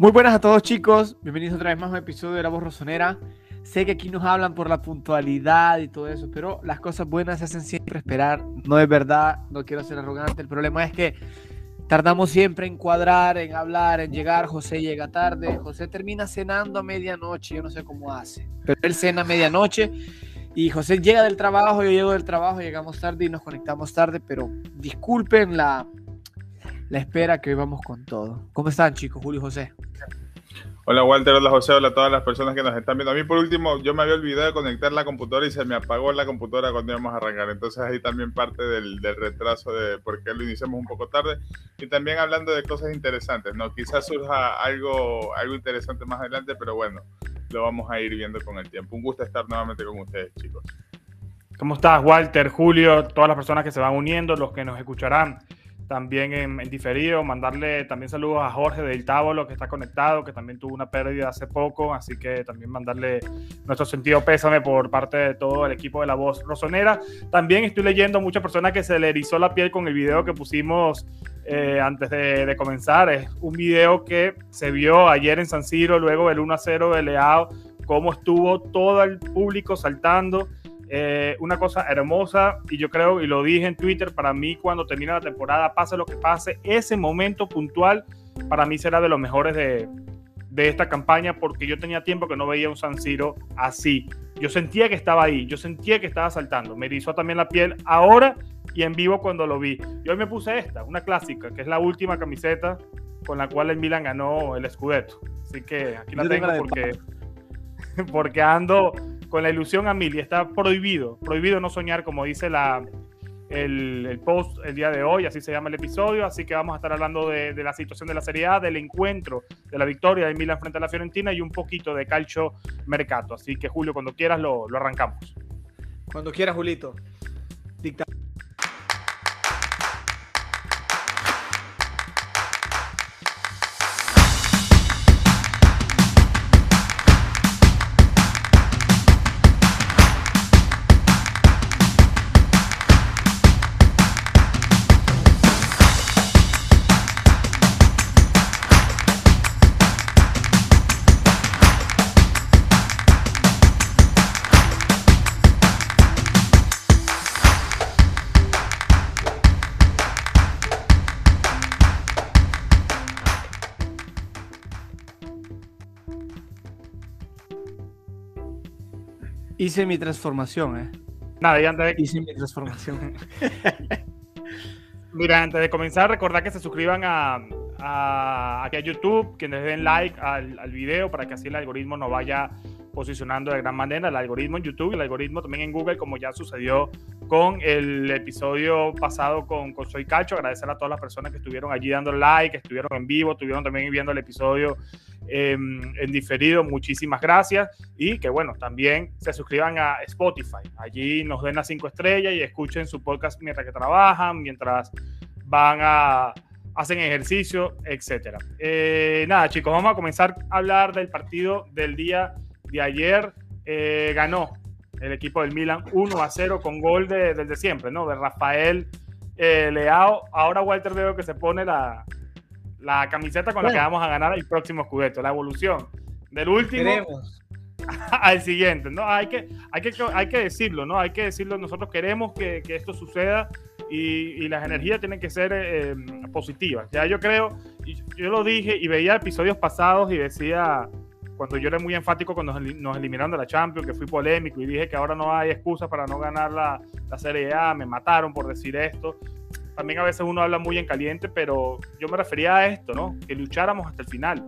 Muy buenas a todos chicos, bienvenidos otra vez más a un episodio de La Voz Rosonera. Sé que aquí nos hablan por la puntualidad y todo eso, pero las cosas buenas se hacen siempre esperar. No es verdad, no quiero ser arrogante. El problema es que tardamos siempre en cuadrar, en hablar, en llegar. José llega tarde, José termina cenando a medianoche, yo no sé cómo hace, pero él cena a medianoche y José llega del trabajo, yo llego del trabajo, llegamos tarde y nos conectamos tarde, pero disculpen la, la espera que hoy vamos con todo. ¿Cómo están chicos, Julio y José? Hola Walter, hola José, hola a todas las personas que nos están viendo. A mí por último, yo me había olvidado de conectar la computadora y se me apagó la computadora cuando íbamos a arrancar. Entonces ahí también parte del, del retraso de por qué lo iniciamos un poco tarde. Y también hablando de cosas interesantes, ¿no? Quizás surja algo, algo interesante más adelante, pero bueno, lo vamos a ir viendo con el tiempo. Un gusto estar nuevamente con ustedes, chicos. ¿Cómo estás, Walter, Julio, todas las personas que se van uniendo, los que nos escucharán? También en, diferido. Mandarle también saludos a Jorge del Tábolo, que está conectado, que también tuvo una pérdida hace poco. Así que también mandarle nuestro sentido pésame por parte de todo el equipo de La Voz Rosonera. También estoy leyendo muchas personas que se le erizó la piel con el video que pusimos eh, antes de, de, comenzar. Es un video que se vio ayer en San Siro, luego del 1 a 0 de Leao, cómo estuvo todo el público saltando eh, una cosa hermosa y yo creo, y lo dije en Twitter, para mí cuando termina la temporada, pase lo que pase, ese momento puntual para mí será de los mejores de, de esta campaña porque yo tenía tiempo que no veía un San Siro así. Yo sentía que estaba ahí, yo sentía que estaba saltando. Me erizó también la piel ahora y en vivo cuando lo vi. Y hoy me puse esta, una clásica, que es la última camiseta con la cual el Milan ganó el Scudetto. Así que aquí la tengo porque, porque ando con la ilusión a mil y está prohibido, prohibido no soñar, como dice la, el, post el día de hoy, así se llama el episodio, así que vamos a estar hablando de, la situación de la Serie del encuentro, de la victoria de Milan frente a la Fiorentina y un poquito de calcio mercato. Así que Julio, cuando quieras lo, lo arrancamos. Cuando quieras, Julito. Dicta Hice mi transformación, ¿eh? Nada, y antes de... Hice mi transformación. Mira, antes de comenzar, recordad que se suscriban a, a, aquí a YouTube, que les den like al, al, video para que así el algoritmo nos vaya posicionando de gran manera. El algoritmo en YouTube el algoritmo también en Google, como ya sucedió con el episodio pasado con, con Soy Cacho. Agradecer a todas las personas que estuvieron allí dando like, que estuvieron en vivo, estuvieron también viendo el episodio en diferido. Muchísimas gracias. Y que bueno, también se suscriban a Spotify. Allí nos den las cinco estrellas y escuchen su podcast mientras que trabajan, mientras van a hacen ejercicio, etcétera. Eh, nada, chicos, vamos a comenzar a hablar del partido del día de ayer. Eh, ganó el equipo del Milan 1 a 0 con gol de, del de siempre, ¿no? De Rafael eh, Leao. Ahora Walter veo que se pone la, la camiseta con la que vamos a ganar el próximo Scudetto, la evolución del último al siguiente, ¿no? Hay que, hay, que, hay que decirlo, ¿no? Hay que decirlo, nosotros queremos que, que esto suceda y, y, las energías tienen que ser eh, positivas. Ya yo creo, yo lo dije y veía episodios pasados y decía, cuando yo era muy enfático cuando nos eliminaron de la Champions, que fui polémico y dije que ahora no hay excusa para no ganar la, la Serie A, me mataron por decir esto también a veces uno habla muy en caliente, pero yo me refería a esto, ¿no? Que lucháramos hasta el final,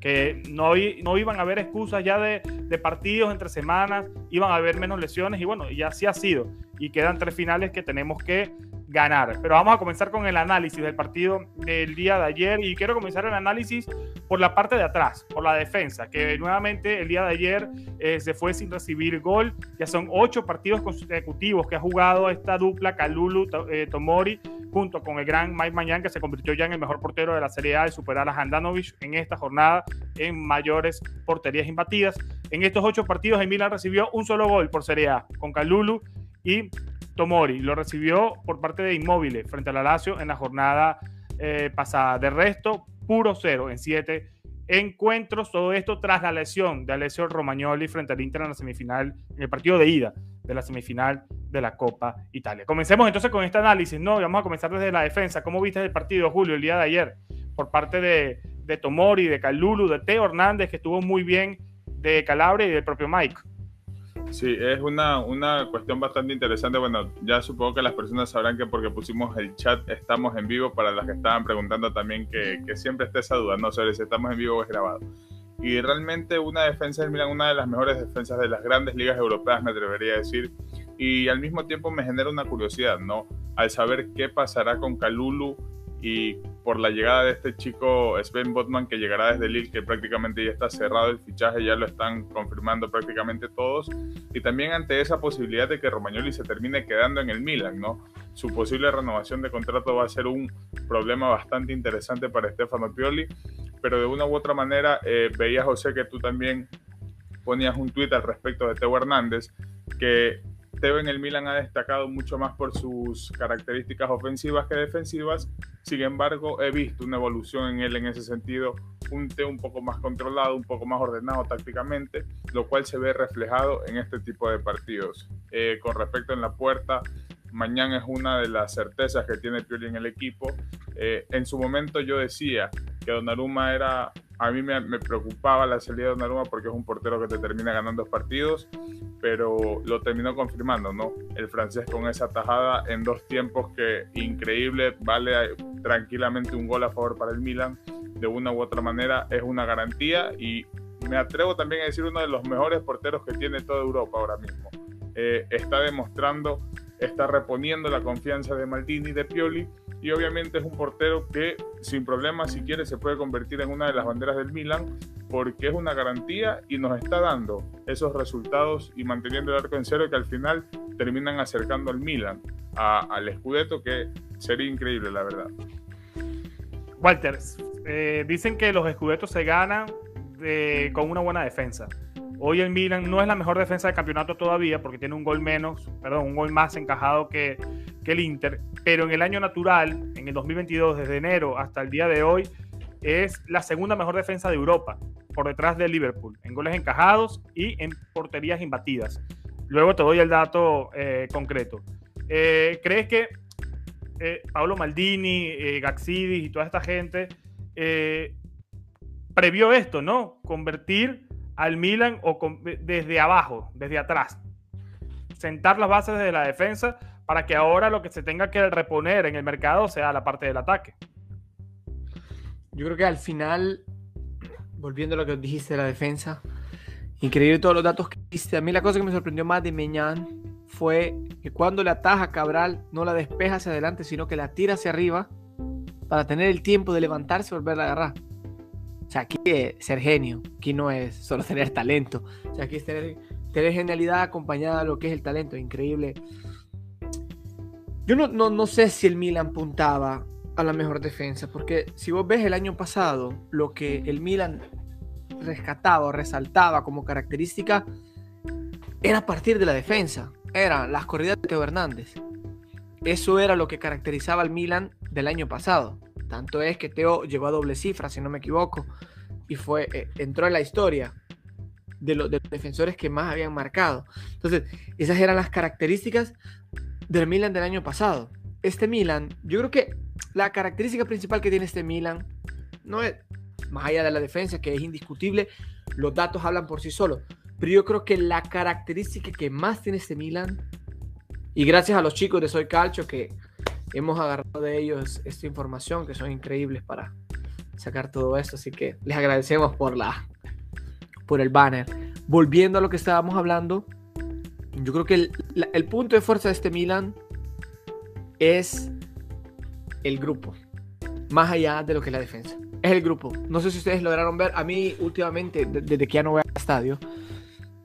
que no, no iban a haber excusas ya de, partidos entre semanas, iban a haber menos lesiones y bueno, y así ha sido. Y quedan tres finales que tenemos que ganar. Pero vamos a comenzar con el análisis del partido del día de ayer y quiero comenzar el análisis por la parte de atrás, por la defensa, que nuevamente el día de ayer eh, se fue sin recibir gol. Ya son ocho partidos consecutivos que ha jugado esta dupla Kalulu eh, Tomori junto con el gran Mike Mañán, que se convirtió ya en el mejor portero de la Serie A de superar a Handanovic en esta jornada en mayores porterías imbatidas. En estos ocho partidos, Milan recibió un solo gol por Serie A con Kalulu y Tomori. Lo recibió por parte de Inmóviles frente a la Lazio en la jornada eh, pasada. De resto, puro cero en siete encuentros, todo esto tras la lesión de Alessio Romagnoli frente al Inter en la semifinal, en el partido de ida de la semifinal de la Copa Italia. Comencemos entonces con este análisis, ¿no? Vamos a comenzar desde la defensa. ¿Cómo viste el partido, Julio, el día de ayer? Por parte de, de Tomori, de Calulu, de Teo Hernández, que estuvo muy bien, de Calabria y del propio Mike. Sí, es una, una cuestión bastante interesante. Bueno, ya supongo que las personas sabrán que porque pusimos el chat estamos en vivo para las que estaban preguntando también que, que siempre esté esa duda, no sobre si estamos en vivo o es grabado. Y realmente una defensa del Milan, una de las mejores defensas de las grandes ligas europeas, me atrevería a decir. Y al mismo tiempo me genera una curiosidad, ¿no? Al saber qué pasará con Calulu y por la llegada de este chico Sven Botman que llegará desde Lille, que prácticamente ya está cerrado el fichaje, ya lo están confirmando prácticamente todos, y también ante esa posibilidad de que Romagnoli se termine quedando en el Milan, ¿no? Su posible renovación de contrato va a ser un problema bastante interesante para Stefano Pioli, pero de una u otra manera eh, veía José que tú también ponías un tuit al respecto de Teo Hernández, que Teo en el Milan ha destacado mucho más por sus características ofensivas que defensivas. Sin embargo, he visto una evolución en él en ese sentido, un Teo un poco más controlado, un poco más ordenado tácticamente, lo cual se ve reflejado en este tipo de partidos. Eh, con respecto en la puerta, mañana es una de las certezas que tiene Pioli en el equipo. Eh, en su momento yo decía que Donnarumma era a mí me, preocupaba la salida de Donnarumma porque es un portero que te termina ganando partidos, pero lo terminó confirmando, ¿no? El francés con esa tajada en dos tiempos que increíble, vale tranquilamente un gol a favor para el Milan, de una u otra manera es una garantía y me atrevo también a decir uno de los mejores porteros que tiene toda Europa ahora mismo. Eh, está demostrando, está reponiendo la confianza de Maldini y de Pioli y obviamente es un portero que sin problemas si quiere se puede convertir en una de las banderas del Milan porque es una garantía y nos está dando esos resultados y manteniendo el arco en cero que al final terminan acercando al Milan al Scudetto que sería increíble la verdad. Walter, eh, dicen que los Scudettos se ganan con una buena defensa. Hoy el Milan no es la mejor defensa del campeonato todavía porque tiene un gol menos, perdón, un gol más encajado que, que el Inter, pero en el año natural, en el 2022, desde enero hasta el día de hoy, es la segunda mejor defensa de Europa, por detrás de Liverpool, en goles encajados y en porterías imbatidas. Luego te doy el dato eh, concreto. Eh, ¿Crees que eh, Pablo Maldini, eh, Gaxidis y toda esta gente previó esto, ¿no? Convertir al Milan o desde abajo, desde atrás. Sentar las bases de la defensa para que ahora lo que se tenga que reponer en el mercado sea la parte del ataque. Yo creo que al final, volviendo a lo que dijiste de la defensa, increíble todos los datos que diste. A mí la cosa que me sorprendió más de Meñán fue que cuando le ataja Cabral no la despeja hacia adelante, sino que la tira hacia arriba para tener el tiempo de levantarse y volverla a agarrar. Sea, aquí es ser genio, aquí no es solo tener talento. O sea, aquí es tener, tener genialidad acompañada de lo que es el talento. Increíble yo no, no, sé si el Milan puntaba a la mejor defensa, porque si vos ves el año pasado, lo que el Milan rescataba resaltaba como característica era a partir de la defensa, eran las corridas de Teo Hernández. Eso era lo que caracterizaba al Milan del año pasado. Tanto es que Teo llegó a doble cifra, si no me equivoco, y fue, eh, entró en la historia de, de los defensores que más habían marcado. Entonces, esas eran las características del Milan del año pasado. Este Milan, yo creo que la característica principal que tiene este Milan no es más allá de la defensa, que es indiscutible, los datos hablan por sí solos. Pero yo creo que la característica que más tiene este Milan, y gracias a los chicos de Soy Calcio que hemos agarrado de ellos esta información, que son increíbles para sacar todo esto, así que les agradecemos por la por el banner. Volviendo a lo que estábamos hablando, yo creo que el, punto de fuerza de este Milan es el grupo, más allá de lo que es la defensa. Es el grupo. No sé si ustedes lograron ver. A mí, últimamente, desde que ya no voy al estadio,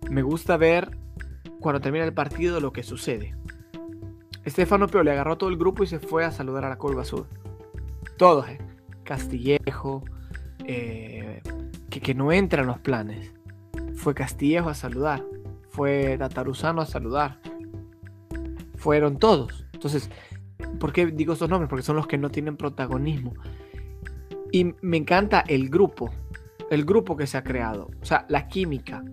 me gusta ver cuando termina el partido lo que sucede. Estefano Pio le agarró todo el grupo y se fue a saludar a la curva sur. Todos, eh. Castillejo, eh, que, no entra en los planes. Fue Castillejo a saludar fue Dataruzano a saludar. Fueron todos. Entonces, ¿por qué digo estos nombres? Porque son los que no tienen protagonismo. Y me encanta el grupo. el grupo que se ha creado, o sea, la química,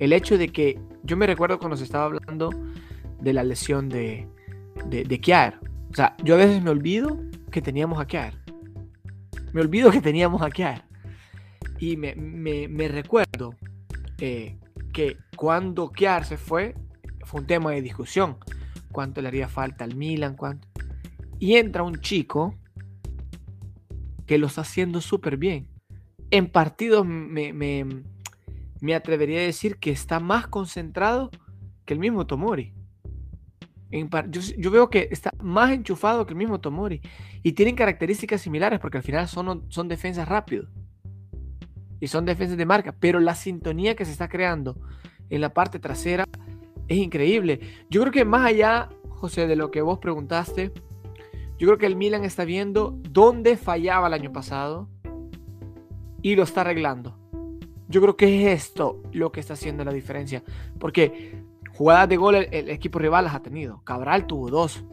el hecho de que yo me recuerdo cuando se estaba hablando de la lesión de, de, de Kiar. O sea, yo a veces me olvido que teníamos a Kiar. Me olvido que teníamos a Kiar. Y me, me, recuerdo eh, que cuando Kiar se fue, fue un tema de discusión. ¿Cuánto le haría falta al Milan? ¿Cuánto? Y entra un chico que lo está haciendo súper bien. En partidos me, me, me, atrevería a decir que está más concentrado que el mismo Tomori. En yo, yo, veo que está más enchufado que el mismo Tomori. Y tienen características similares porque al final son, son defensas rápidos. Y son defensas de marca. Pero la sintonía que se está creando en la parte trasera es increíble. Yo creo que más allá, José, de lo que vos preguntaste, yo creo que el Milan está viendo dónde fallaba el año pasado y lo está arreglando. Yo creo que es esto lo que está haciendo la diferencia. Porque jugadas de gol el, equipo rival las ha tenido. Cabral tuvo dos.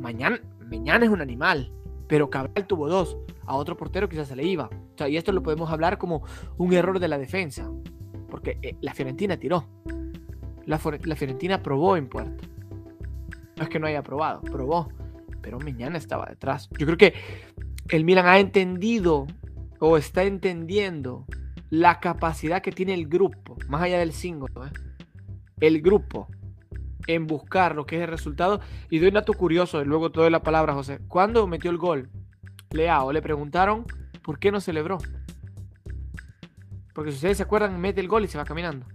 Mañana, mañana es un animal, pero Cabral tuvo dos. A otro portero quizás se le iba. y esto lo podemos hablar como un error de la defensa. Porque eh, la Fiorentina tiró. La, la Fiorentina probó en puerta. No es que no haya probado, probó pero mañana estaba detrás. Yo creo que el Milan ha entendido o está entendiendo la capacidad que tiene el grupo, más allá del single, ¿eh? El grupo en buscar lo que es el resultado. Y doy un dato curioso, y luego te doy la palabra, José. Cuando metió el gol, Leao, le preguntaron por qué no celebró. Porque si ustedes se acuerdan, mete el gol y se va caminando.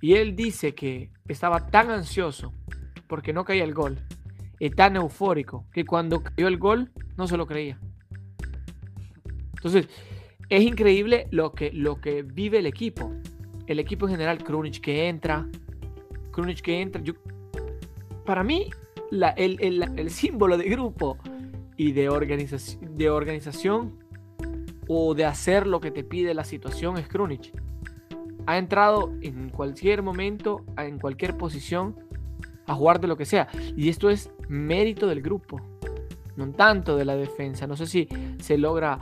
Y él dice que estaba tan ansioso porque no caía el gol es tan eufórico que cuando cayó el gol no se lo creía. Entonces, es increíble lo que, lo que vive el equipo. El equipo en general, Krunic que entra, Krunic que entra. Yo, para mí, el, símbolo de grupo y de, organización, de organización o de hacer lo que te pide la situación es Krunic. Ha entrado en cualquier momento, en cualquier posición, a jugar de lo que sea. Y esto es mérito del grupo, no tanto de la defensa. No sé si se logra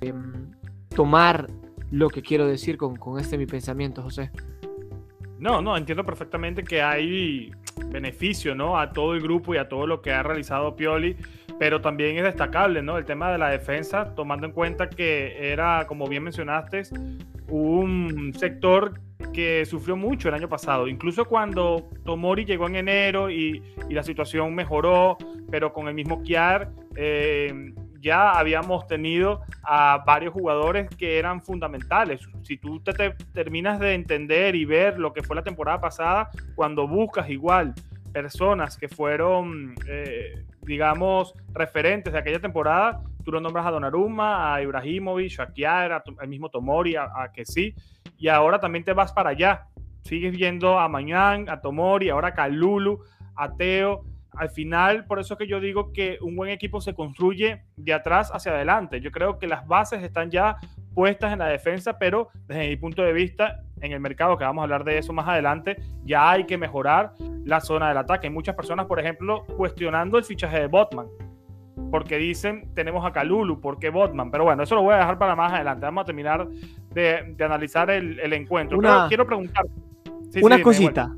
em, tomar lo que quiero decir con, con este mi pensamiento, José. No, no, entiendo perfectamente que hay beneficio, ¿no? A todo el grupo y a todo lo que ha realizado Pioli, pero también es destacable, ¿no? El tema de la defensa, tomando en cuenta que era, como bien mencionaste, un sector que sufrió mucho el año pasado. Incluso cuando Tomori llegó en enero y, la situación mejoró, pero con el mismo Kiar eh, ya habíamos tenido a varios jugadores que eran fundamentales. Si tú te, terminas de entender y ver lo que fue la temporada pasada, cuando buscas igual personas que fueron, eh, digamos, referentes de aquella temporada, tú lo nombras a Donnarumma, a Ibrahimovic, a Kiara, al mismo Tomori, a, que sí, y ahora también te vas para allá. Sigues viendo a Mañán, a Tomori, ahora a Kalulu, a Teo. Al final, por eso es que yo digo que un buen equipo se construye de atrás hacia adelante. Yo creo que las bases están ya puestas en la defensa, pero desde mi punto de vista, en el mercado, que vamos a hablar de eso más adelante, ya hay que mejorar la zona del ataque. Hay muchas personas, por ejemplo, cuestionando el fichaje de Botman porque dicen tenemos a Kalulu, ¿por qué Botman? Pero bueno, eso lo voy a dejar para más adelante. Vamos a terminar de, analizar el, encuentro. quiero preguntar. una cosita.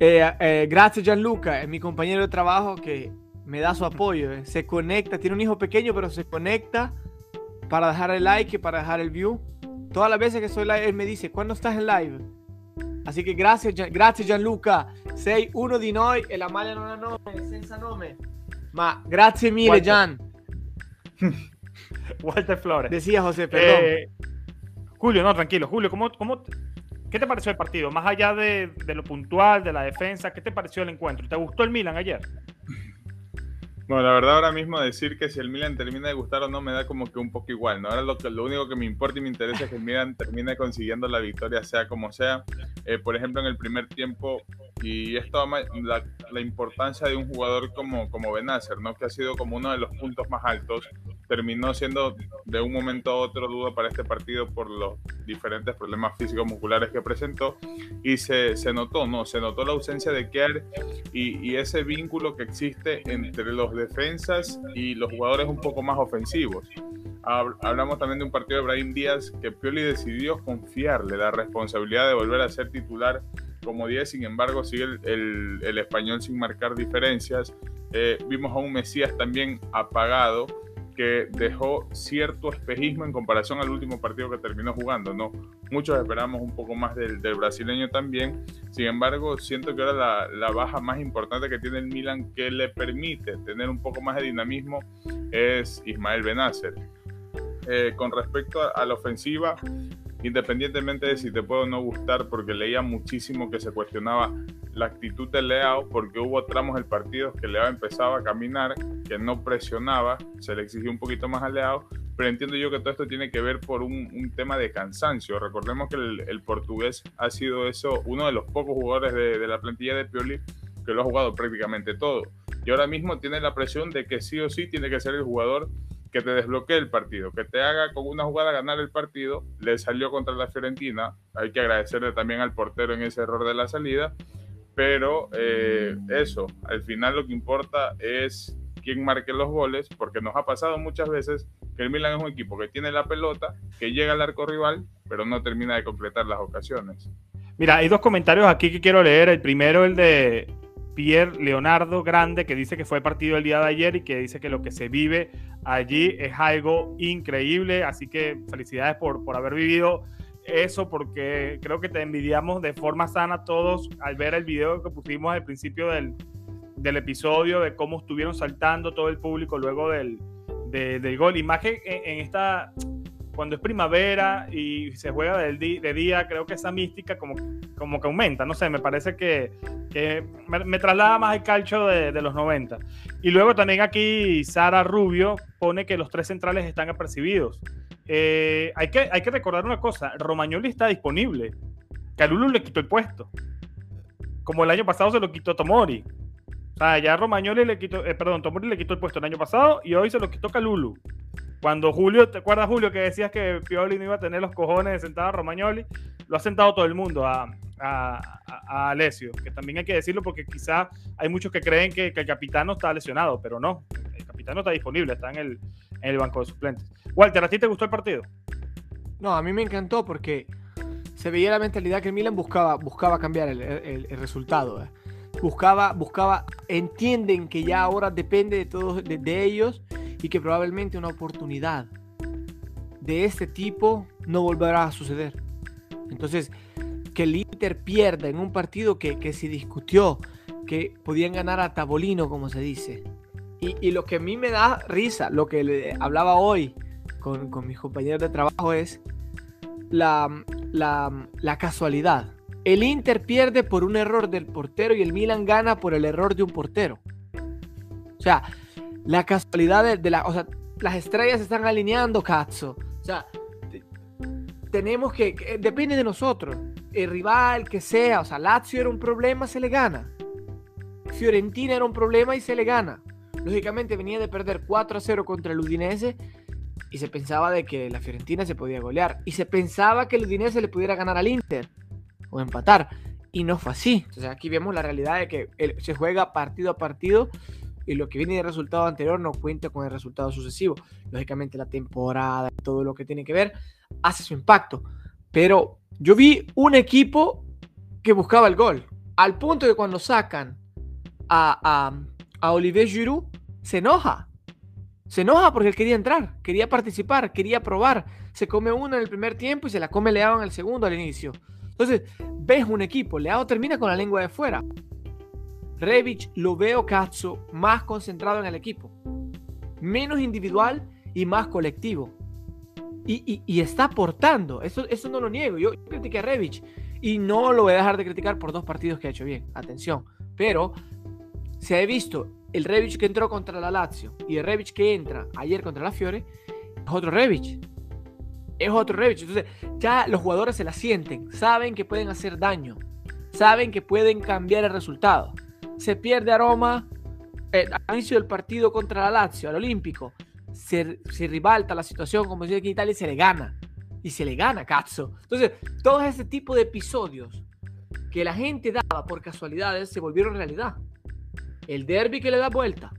Eh, eh, gracias, Gianluca, es mi compañero de trabajo que me da su apoyo. Eh. Se conecta, tiene un hijo pequeño, pero se conecta para dejar el like y para dejar el view. Todas las veces que soy live, él me dice, ¿cuándo estás en live? Así que gracias, gracias Gianluca. Sei uno di noi e la maglia non ha nome, senza nome. Ma grazie mille, Walter. Gian. Walter Flores. Decía José, perdón. Eh, Julio, no, tranquilo. Julio, ¿cómo, cómo, ¿qué te pareció el partido? Más allá de, lo puntual, de la defensa, ¿qué te pareció el encuentro? ¿Te gustó el Milan ayer? Bueno, la verdad ahora mismo decir que si el Milan termina de gustar o no me da como que un poco igual, ¿no? Ahora lo, que, lo único que me importa y me interesa es que el Milan termine consiguiendo la victoria sea como sea. Eh, por ejemplo, en el primer tiempo y esto la, la, importancia de un jugador como, como Benacer, ¿no? que ha sido como uno de los puntos más altos, terminó siendo de un momento a otro duda para este partido por los diferentes problemas físicos musculares que presentó y se, se notó, ¿no? Se notó la ausencia de Kerr y, y, ese vínculo que existe entre los defensas y los jugadores un poco más ofensivos. Hablamos también de un partido de Brahim Díaz que Pioli decidió confiarle la responsabilidad de volver a ser titular como 10, sin embargo sigue el, español sin marcar diferencias. Eh, vimos a un Mesías también apagado que dejó cierto espejismo en comparación al último partido que terminó jugando. ¿no? Muchos esperamos un poco más del, brasileño también. Sin embargo, siento que ahora la, baja más importante que tiene el Milan que le permite tener un poco más de dinamismo es Ismael Benacer. Eh, con respecto a, la ofensiva, independientemente de si te puede o no gustar, porque leía muchísimo que se cuestionaba la actitud de Leao, porque hubo tramos del partido que Leao empezaba a caminar, que no presionaba, se le exigió un poquito más a Leao, pero entiendo yo que todo esto tiene que ver por un, tema de cansancio. Recordemos que el, portugués ha sido eso, uno de los pocos jugadores de, de la plantilla de Pioli que lo ha jugado prácticamente todo. Y ahora mismo tiene la presión de que sí o sí tiene que ser el jugador que te desbloquee el partido, que te haga con una jugada ganar el partido. Le salió contra la Fiorentina. Hay que agradecerle también al portero en ese error de la salida. Pero eh, eso, al final lo que importa es quién marque los goles, porque nos ha pasado muchas veces que el Milan es un equipo que tiene la pelota, que llega al arco rival, pero no termina de completar las ocasiones. Mira, hay dos comentarios aquí que quiero leer. El primero, el de Pierre Leonardo Grande, que dice que fue partido el día de ayer y que dice que lo que se vive allí es algo increíble. Así que felicidades por, por haber vivido eso, porque creo que te envidiamos de forma sana todos al ver el video que pusimos al principio del, del episodio, de cómo estuvieron saltando todo el público luego del, del gol. En, en esta cuando es primavera y se juega de día, creo que esa mística como, como que aumenta, no sé, me parece que, me, traslada más el calcho de, los 90. Y luego también aquí Sara Rubio pone que los tres centrales están apercibidos. Eh, hay, que, hay que recordar una cosa, Romagnoli está disponible, Calulu le quitó el puesto, como el año pasado se lo quitó Tomori. O sea, ya Romagnoli le quitó, eh, perdón, Tomori le quitó el puesto el año pasado y hoy se lo quitó Calulu. Cuando Julio, ¿te acuerdas Julio que decías que Pioli no iba a tener los cojones de sentar a Romagnoli? Lo ha sentado todo el mundo a, a, Alessio, que también hay que decirlo porque quizá hay muchos que creen que, el capitano está lesionado, pero no, el capitano está disponible, está en el, el banco de suplentes. Walter, ¿a ti te gustó el partido? No, a mí me encantó porque se veía la mentalidad que el Milan buscaba, buscaba cambiar el, el, resultado. Eh. Buscaba, buscaba, entienden que ya ahora depende de todos de, ellos y que probablemente una oportunidad de este tipo no volverá a suceder. Entonces, que el Inter pierda en un partido que, que se discutió, que podían ganar a Tabolino, como se dice. Y, lo que a mí me da risa, lo que le hablaba hoy con, con mis compañeros de trabajo es la, la, la casualidad. El Inter pierde por un error del portero y el Milan gana por el error de un portero. O sea, la casualidad de, la. O sea, las estrellas se están alineando, cazzo. O sea, tenemos que, Depende de nosotros. El rival que sea. O sea, Lazio era un problema, se le gana. Fiorentina era un problema y se le gana. Lógicamente venía de perder 4 a 0 contra el Udinese y se pensaba de que la Fiorentina se podía golear. Y se pensaba que el Udinese le pudiera ganar al Inter o empatar. Y no fue así. O aquí vemos la realidad de que se juega partido a partido y lo que viene del resultado anterior no cuenta con el resultado sucesivo. Lógicamente la temporada, todo lo que tiene que ver, hace su impacto. Pero yo vi un equipo que buscaba el gol, al punto de cuando sacan a, a, a Olivier Giroud, se enoja. Se enoja porque él quería entrar, quería participar, quería probar. Se come uno en el primer tiempo y se la come Leao en el segundo al inicio. Entonces, ves un equipo, Leao termina con la lengua de fuera. Revich lo veo, Cazzo, más concentrado en el equipo. Menos individual y más colectivo. Y, está aportando. Eso, eso no lo niego. Yo, critiqué a Revich y no lo voy a dejar de criticar por dos partidos que ha hecho bien. Atención. Pero se ha visto el Revich que entró contra la Lazio y el Revich que entra ayer contra la Fiore, es otro Revich. Es otro Revich. Entonces, ya los jugadores se la sienten, saben que pueden hacer daño, saben que pueden cambiar el resultado se pierde aroma eh, al inicio del partido contra la Lazio, al Olímpico. Se, se ribalta la situación, como decía aquí en Italia, y se le gana. Y se le gana, cazzo. Entonces, todo ese tipo de episodios que la gente daba por casualidades se volvieron realidad. El derby que le da vuelta,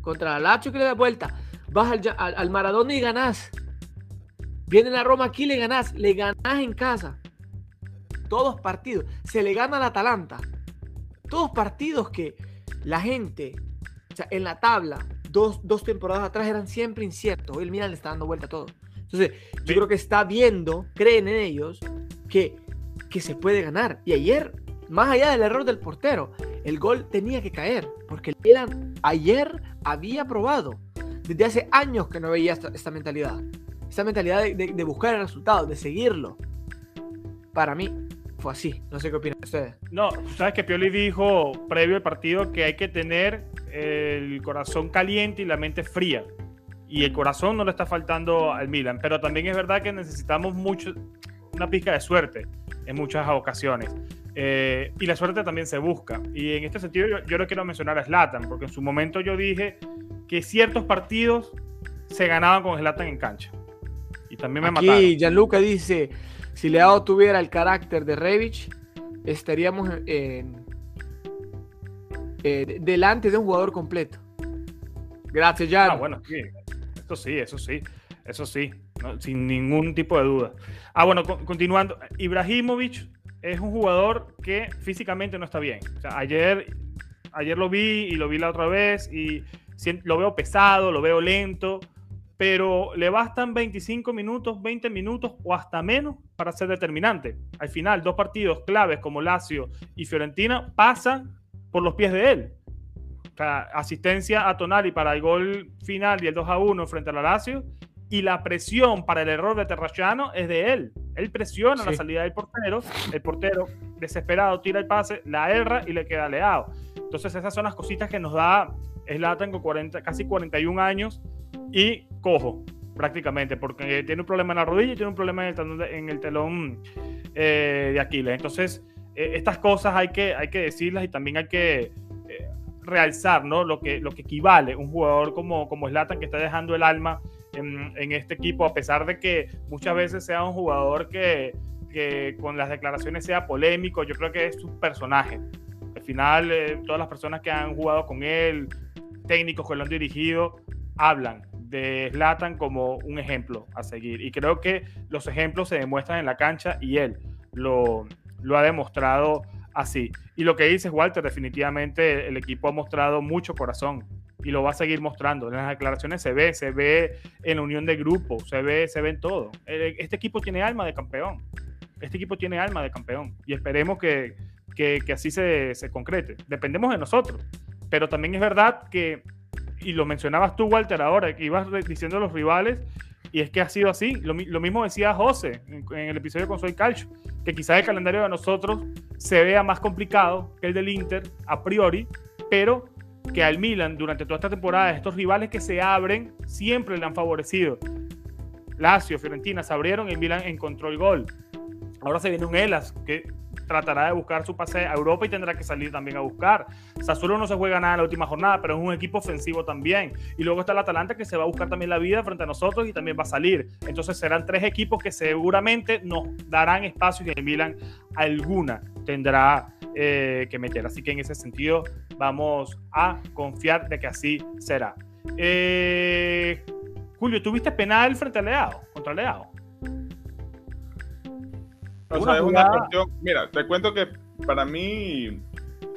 contra la Lazio que le da vuelta, vas al, al, Maradona y ganás. Viene la Roma aquí, le ganás, le ganás en casa. Todos partidos. Se le gana al Atalanta. Todos partidos que la gente, o sea, en la tabla, dos, dos temporadas atrás eran siempre inciertos. Hoy el Milan le está dando vuelta a todo. Entonces, yo creo que está viendo, creen en ellos, que, que se puede ganar. Y ayer, más allá del error del portero, el gol tenía que caer. Porque el Milan ayer había probado. Desde hace años que no veía esta, mentalidad. Esta mentalidad de, buscar el resultado, de seguirlo. Para mí, fue así. No sé qué opinan ustedes. No, sabes que Pioli dijo previo al partido que hay que tener el corazón caliente y la mente fría. Y el corazón no le está faltando al Milan. Pero también es verdad que necesitamos mucho, una pizca de suerte en muchas ocasiones. Eh, y la suerte también se busca. Y en este sentido yo, yo quiero mencionar a Slatan, porque en su momento yo dije que ciertos partidos se ganaban con Slatan en cancha. Y también me Aquí mataron. Gianluca dice, si Leao tuviera el carácter de Revich, estaríamos en, eh, delante de un jugador completo. Gracias, Jan. Ah, bueno, sí. Eso sí, eso sí. Eso sí. sin ningún tipo de duda. Ah, bueno, continuando. Ibrahimovic es un jugador que físicamente no está bien. ayer, ayer lo vi y lo vi la otra vez y lo veo pesado, lo veo lento, pero le bastan 25 minutos, 20 minutos o hasta menos para ser determinante. Al final, dos partidos claves como Lazio y Fiorentina pasan por los pies de él. asistencia a Tonali para el gol final y el 2 a 1 frente a la Lazio. Y la presión para el error de Terracciano es de él. Él presiona la salida del portero. El portero, desesperado, tira el pase, la erra y le queda leado. Entonces, esas son las cositas que nos da Slatan con 40, casi 41 años y cojo prácticamente, porque tiene un problema en la rodilla y tiene un problema en el telón, eh, de Aquiles. Entonces, eh, estas cosas hay que, hay que decirlas y también hay que eh, realzar ¿no? lo, que, lo que equivale un jugador como, como Zlatan que está dejando el alma en, en, este equipo, a pesar de que muchas veces sea un jugador que, que con las declaraciones sea polémico, yo creo que es su personaje. Al final, todas las personas que han jugado con él, técnicos que lo han dirigido, hablan de Zlatan como un ejemplo a seguir. Y creo que los ejemplos se demuestran en la cancha y él lo, lo ha demostrado así. Y lo que dices, Walter, definitivamente el equipo ha mostrado mucho corazón y lo va a seguir mostrando. En las declaraciones se ve, se ve en la unión de grupo, se ve, se ve en todo. Este equipo tiene alma de campeón. Este equipo tiene alma de campeón y esperemos que, que, que así se, se concrete. Dependemos de nosotros, pero también es verdad que y lo mencionabas tú, Walter, ahora, que ibas diciendo los rivales, y es que ha sido así. Lo, mismo decía José en, el episodio con Soy Calcio, que quizás el calendario de nosotros se vea más complicado que el del Inter a priori, pero que al Milan durante toda esta temporada, estos rivales que se abren siempre le han favorecido. Lazio, Fiorentina se abrieron y el Milan encontró el gol. Ahora se viene un Elas que tratará de buscar su pase a Europa y tendrá que salir también a buscar. Sassuolo no se juega nada en la última jornada, pero es un equipo ofensivo también. Y luego está el Atalanta que se va a buscar también la vida frente a nosotros y también va a salir. Entonces serán tres equipos que seguramente nos darán espacio y el Milan alguna tendrá eh, que meter. Así que en ese sentido vamos a confiar de que así será. Eh, Julio, ¿tuviste penal frente a Leao? Contra Leao mira, te cuento que para mí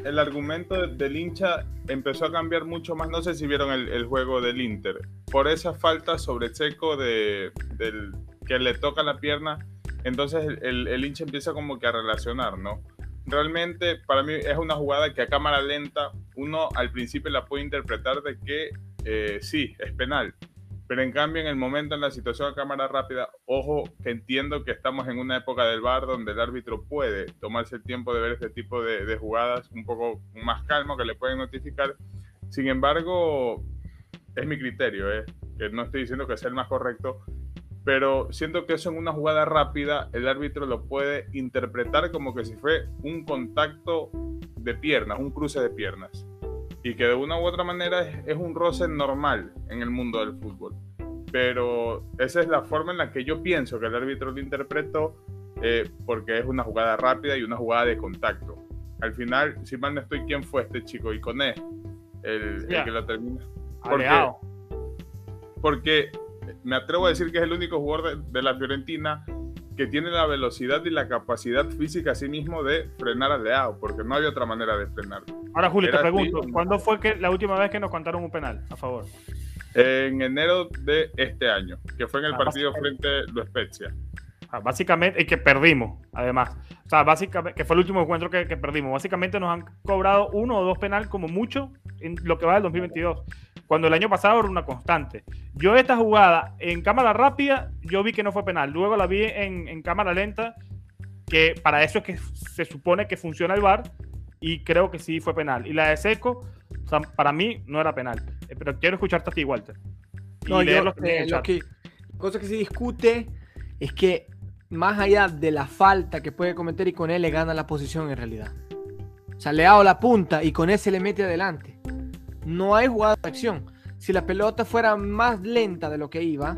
el argumento del hincha empezó a cambiar mucho más. No sé si vieron el, juego del Inter. Por esa falta sobre seco de, del, que le toca la pierna, entonces el, hincha empieza como que a relacionar, ¿no? Realmente para mí es una jugada que a cámara lenta uno al principio la puede interpretar de que eh, sí, es penal pero en cambio, en el momento, en la situación a cámara rápida, ojo que entiendo que estamos en una época del bar donde el árbitro puede tomarse el tiempo de ver este tipo de, jugadas un poco más calmo, que le pueden notificar. Sin embargo, es mi criterio, ¿eh? que no estoy diciendo que sea el más correcto, pero siento que eso en una jugada rápida el árbitro lo puede interpretar como que si fue un contacto de piernas, un cruce de piernas y que de una u otra manera es, un roce normal en el mundo del fútbol. Pero esa es la forma en la que yo pienso que el árbitro lo interpretó, eh, porque es una jugada rápida y una jugada de contacto. Al final, si mal no estoy, ¿quién fue este chico? Iconé, el, el que lo termina. Porque, porque me atrevo a decir que es el único jugador de, de la Fiorentina que tiene la velocidad y la capacidad física a sí mismo de frenar al Leao, porque no hay otra manera de frenar. Ahora, Julio, te pregunto. ¿cuándo fue que la última vez que nos contaron un penal a favor? En enero de este año, que fue en el Ah, partido frente a Lo Spezia. Ah, básicamente, y que perdimos, además. O sea, básicamente, que fue el último encuentro que, que perdimos. Básicamente nos han cobrado uno o dos penal como mucho en lo que va del 2022. Cuando el año pasado era una constante. Yo esta jugada en cámara rápida, yo vi que no fue penal. Luego la vi en, en cámara lenta, que para eso es que se supone que funciona el VAR, y creo que sí fue penal. Y la de Seco, o sea, para mí no era penal. Eh, Pero quiero escucharte a ti, Walter. Y No, yo, también en eh, lo que, la cosa que se discute es que más allá de la falta que puede cometer y con él le gana la posición en realidad. O sea, le hago la punta y con él se le mete adelante. No hay jugada de acción. Si la pelota fuera más lenta de lo que iba,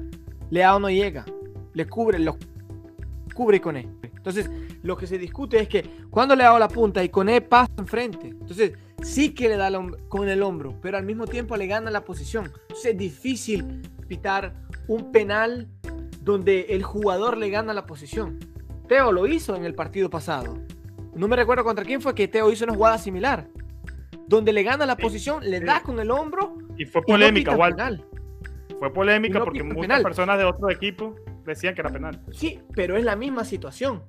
Leao no llega. Le cubre, lo cubre con él. Entonces, lo que se discute es que cuando le hago la punta y con él pasa enfrente. Entonces, sí que le da con el hombro, pero al mismo tiempo le gana la posición. Entonces, es difícil pitar un penal donde el jugador le gana la posición. Teo lo hizo en el partido pasado. No me recuerdo contra quién fue que Teo hizo una jugada similar. Donde le gana la Sí, posición, le da con el hombro Y fue y no polémica. Fue polémica no porque muchas penal. personas de otro equipo decían que era penal. Sí, pero es la misma situación.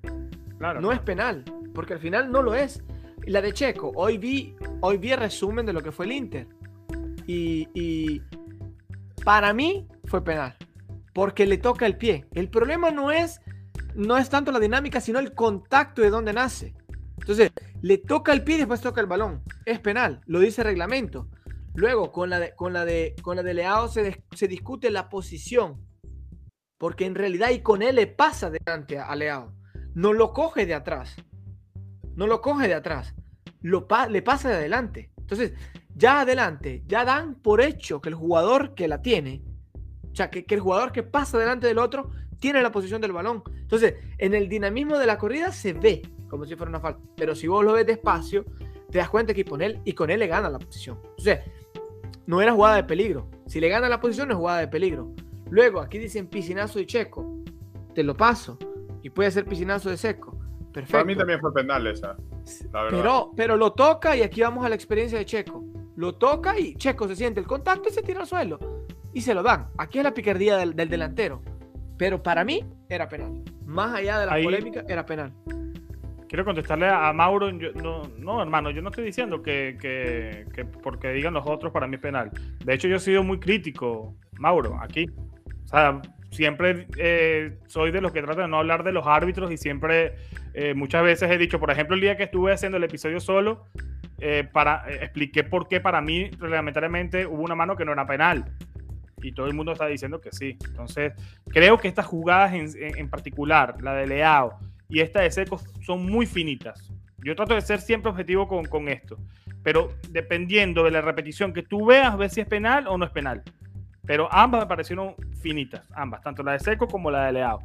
Claro. No es penal, porque al final no lo es. La de Checo, hoy vi, hoy vi el resumen de lo que fue el Inter. Y, y para mí fue penal, porque le toca el pie. El problema no es, no es tanto la dinámica, sino el contacto de donde nace. Entonces, le toca el pie y después toca el balón. Es penal, lo dice el reglamento. Luego, con la de, con la de, con la de Leao se, se discute la posición. Porque en realidad y con él le pasa delante a, Leao. No lo coge de atrás. No lo coge de atrás. Lo le pasa de adelante. Entonces, ya adelante, ya dan por hecho que el jugador que la tiene, o sea, que, que el jugador que pasa delante del otro tiene la posición del balón. Entonces, en el dinamismo de la corrida se ve como si fuera una falta. Pero si vos lo ves despacio, te das cuenta que con él, y con él le gana la posición. Entonces, no era jugada de peligro. Si le gana la posición, no es jugada de peligro. Luego, aquí dicen piscinazo de Checo. Te lo paso. Y puede ser piscinazo de Seco. Perfecto. Para mí también fue penal esa, la verdad. Pero, pero lo toca y aquí vamos a la experiencia de Checo. Lo toca y Checo se siente el contacto y se tira al suelo. Y se lo dan. Aquí es la picardía del, del delantero. Pero para mí era penal. Más allá de la Ahí- polémica, era penal. Quiero contestarle a, Mauro. yo- no, no, hermano, yo no estoy diciendo que, que- que porque digan los otros para mí es penal. De hecho, yo he sido muy crítico, Mauro, aquí. O sea, siempre eh, soy de los que tratan de no hablar de los árbitros y siempre, eh, muchas veces he dicho, por ejemplo, el día que estuve haciendo el episodio solo, eh, para, expliqué por qué para mí reglamentariamente hubo una mano que no era penal. Y todo el mundo está diciendo que sí. Entonces, creo que estas jugadas en- en particular, la de Leao y esta de Seco, son muy finitas. Yo trato de ser siempre objetivo con, con esto. Pero dependiendo de la repetición que tú veas, ves si es penal o no es penal. Pero ambas me parecieron finitas, ambas, tanto la de Seco como la de Leao.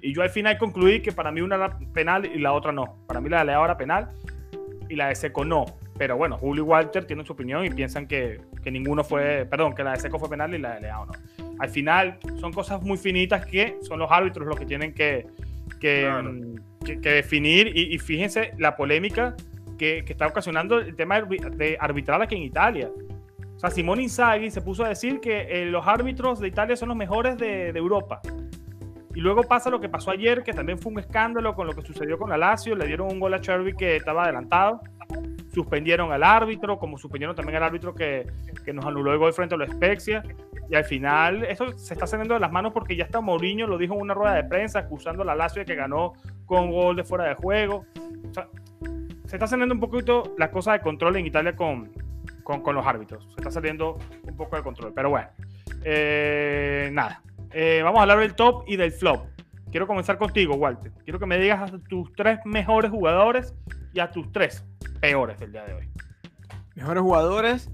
Y yo al final concluí que para mí una era penal y la otra no. Para mí la de Leao era penal y la de Seco no. Pero bueno, Julio y Walter tienen su opinión y piensan que, que ninguno fue, perdón, que la de Seco fue penal y la de Leao no. Al final son cosas muy finitas que son los árbitros los que tienen que, que, Claro. mm, que- que definir. Y, y fíjense la polémica que, que está ocasionando el tema de arbi- de arbitral aquí en Italia. O sea, Simone Inzaghi se puso a decir que eh, los árbitros de Italia son los mejores de, de Europa. Y luego pasa lo que pasó ayer, que también fue un escándalo con lo que sucedió con la Lazio. Le dieron un gol a Cherby que estaba adelantado. Suspendieron al árbitro, como suspendieron también al árbitro que, que nos anuló el gol frente a los Spezia. Y al final, esto se está saliendo de las manos porque ya está Mourinho, lo dijo en una rueda de prensa, acusando a la Lazio de que ganó con gol de fuera de juego. Se está saliendo un poquito la cosa de control en Italia con, con, con los árbitros. Se está saliendo un poco de control. Pero bueno, eh, nada. Eh, vamos a hablar del top y del flop. Quiero comenzar contigo, Walter. Quiero que me digas a tus tres mejores jugadores y a tus tres peores del día de hoy. Mejores jugadores,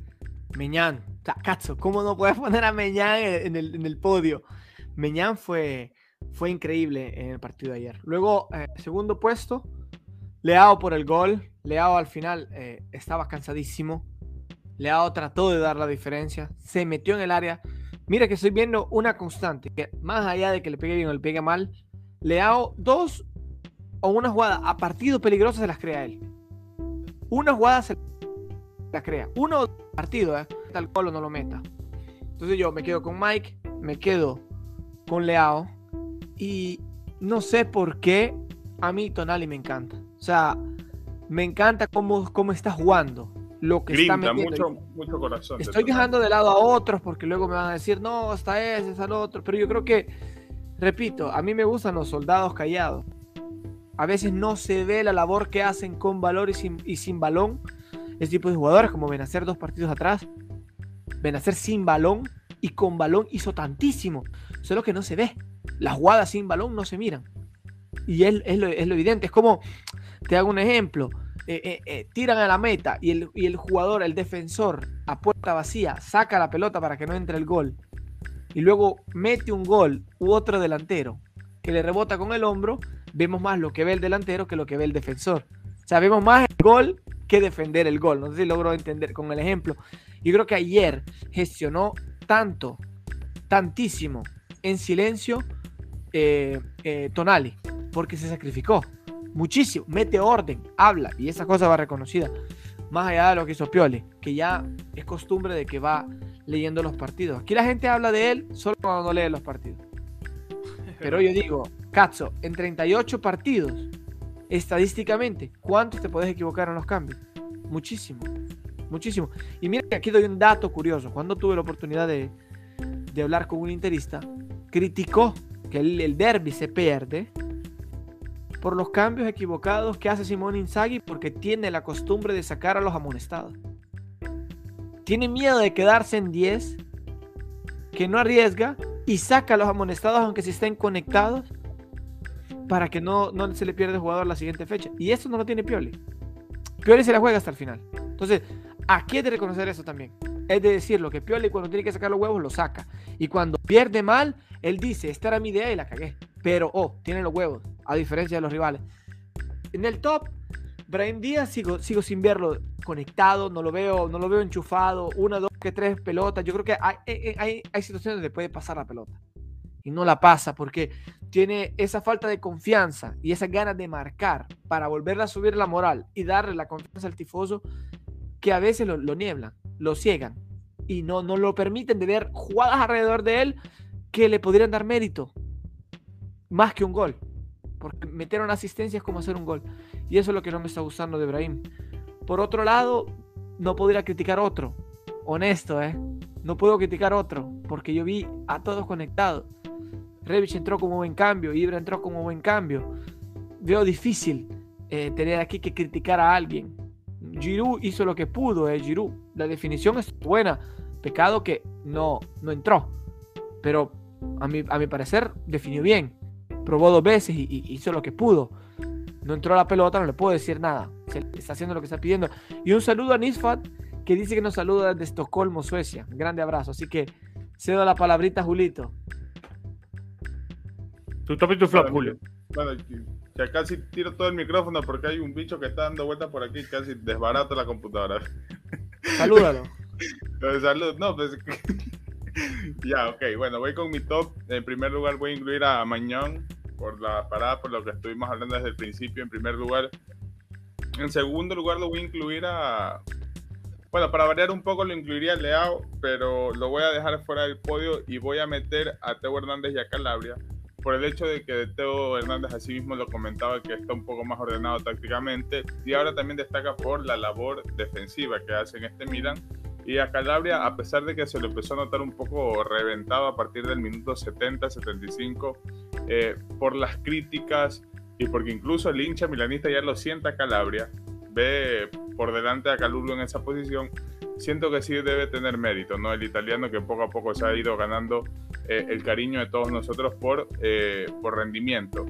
Meñán. O sea, Cazzo, ¿cómo no puedes poner a Meñán en el, en el podio? Meñán fue, fue increíble en el partido de ayer. Luego, eh, segundo puesto, Leao por el gol. Leao al final eh, estaba cansadísimo. Leao trató de dar la diferencia. Se metió en el área. Mira que estoy viendo una constante, que más allá de que le pegue bien o le pegue mal, Leao dos o una jugada a partido peligroso se las crea él. Una jugada se las crea. Uno partido, ¿eh? tal cual no lo meta. Entonces yo me quedo con Mike, me quedo con Leao y no sé por qué a mí Tonali me encanta. O sea, me encanta cómo, cómo está jugando lo que está metiendo. Mucho, mucho corazón. Estoy dejando de lado a otros porque luego me van a decir, no, está ese, está el otro. Pero yo creo que, repito, a mí me gustan los soldados callados. A veces no se ve la labor que hacen con valor y sin, y sin balón. Ese tipo de jugadores, como Benacer dos partidos atrás. Benacer sin balón y con balón hizo tantísimo. Solo que no se ve. Las jugadas sin balón no se miran. Y es, es, lo, es lo evidente. Es como, te hago un ejemplo eh, eh, eh, tiran a la meta y el, y el, jugador, el defensor, a puerta vacía, saca la pelota para que no entre el gol y luego mete un gol u otro delantero que le rebota con el hombro, vemos más lo que ve el delantero que lo que ve el defensor. O sea, vemos más el gol que defender el gol. No sé si entender con el ejemplo. Yo creo que ayer gestionó tanto, tantísimo, en silencio, Tonali, porque se sacrificó muchísimo, mete orden, habla y esa cosa va reconocida. Más allá de lo que hizo Pioli, que ya es costumbre de que va leyendo los partidos. Aquí la gente habla de él solo cuando no lee los partidos. Pero yo digo, Cazzo, en 38 partidos, estadísticamente, ¿cuántos te puedes equivocar en los cambios? Muchísimo, muchísimo. Y mira que aquí doy un dato curioso. Cuando tuve la oportunidad de, de hablar con un interista, criticó que el, el derby se pierde por los cambios equivocados que hace Simón Inzaghi porque tiene la costumbre de sacar a los amonestados. Tiene miedo de quedarse en 10, que no arriesga y saca a los amonestados aunque se estén conectados para que no, no se le pierda el jugador la siguiente fecha. Y eso no lo tiene Pioli. Pioli se la juega hasta el final. Entonces, aquí hay de reconocer eso también. Es de decirlo, que Pioli cuando tiene que sacar los huevos lo saca. Y cuando pierde mal, él dice, esta era mi idea y la cagué. Pero, oh, tiene los huevos a diferencia de los rivales. En el top, Brian Díaz sigo, sigo sin verlo conectado, no lo veo, no lo veo enchufado, una, dos, que tres pelotas. Yo creo que hay, hay, hay situaciones donde puede pasar la pelota y no la pasa porque tiene esa falta de confianza y esa ganas de marcar para volverle a subir la moral y darle la confianza al tifoso que a veces lo, lo nieblan, lo ciegan y no, no lo permiten de ver jugadas alrededor de él que le podrían dar mérito más que un gol. Porque meter una asistencia es como hacer un gol. Y eso es lo que no me está gustando de Brahim. Por otro lado, no podría criticar otro. Honesto, ¿eh? No puedo criticar otro. Porque yo vi a todos conectados. Revich entró como buen cambio. Ibra entró como buen cambio. Veo difícil eh, tener aquí que criticar a alguien. Giroud hizo lo que pudo, ¿eh? Giroud. La definición es buena. Pecado que no, no entró. Pero a mi, a mi parecer definió bien probó dos veces y, hizo lo que pudo. No entró a la pelota, no le puedo decir nada. Se está haciendo lo que está pidiendo. Y un saludo a Nisfat, que dice que nos saluda desde Estocolmo, Suecia. Un grande abrazo. Así que cedo la palabrita a Julito. Tu top y tu flop, Julio. Bueno, ya casi tiro todo el micrófono porque hay un bicho que está dando vueltas por aquí y casi desbarato la computadora. Salúdalo. Salud, no, pues ya, ok. Bueno, voy con mi top. En primer lugar voy a incluir a Mañón por la parada, por lo que estuvimos hablando desde el principio. En primer lugar. En segundo lugar lo voy a incluir a... Bueno, para variar un poco lo incluiría a Leao, pero lo voy a dejar fuera del podio y voy a meter a Teo Hernández y a Calabria por el hecho de que Teo Hernández así mismo lo comentaba que está un poco más ordenado tácticamente y ahora también destaca por la labor defensiva que hace en este Milan y a Calabria, a pesar de que se lo empezó a notar un poco reventado a partir del minuto 70-75, eh, por las críticas y porque incluso el hincha milanista ya lo sienta Calabria, ve por delante a Calulu en esa posición, siento que sí debe tener mérito, ¿no? El italiano que poco a poco se ha ido ganando eh, el cariño de todos nosotros por, eh, por rendimiento.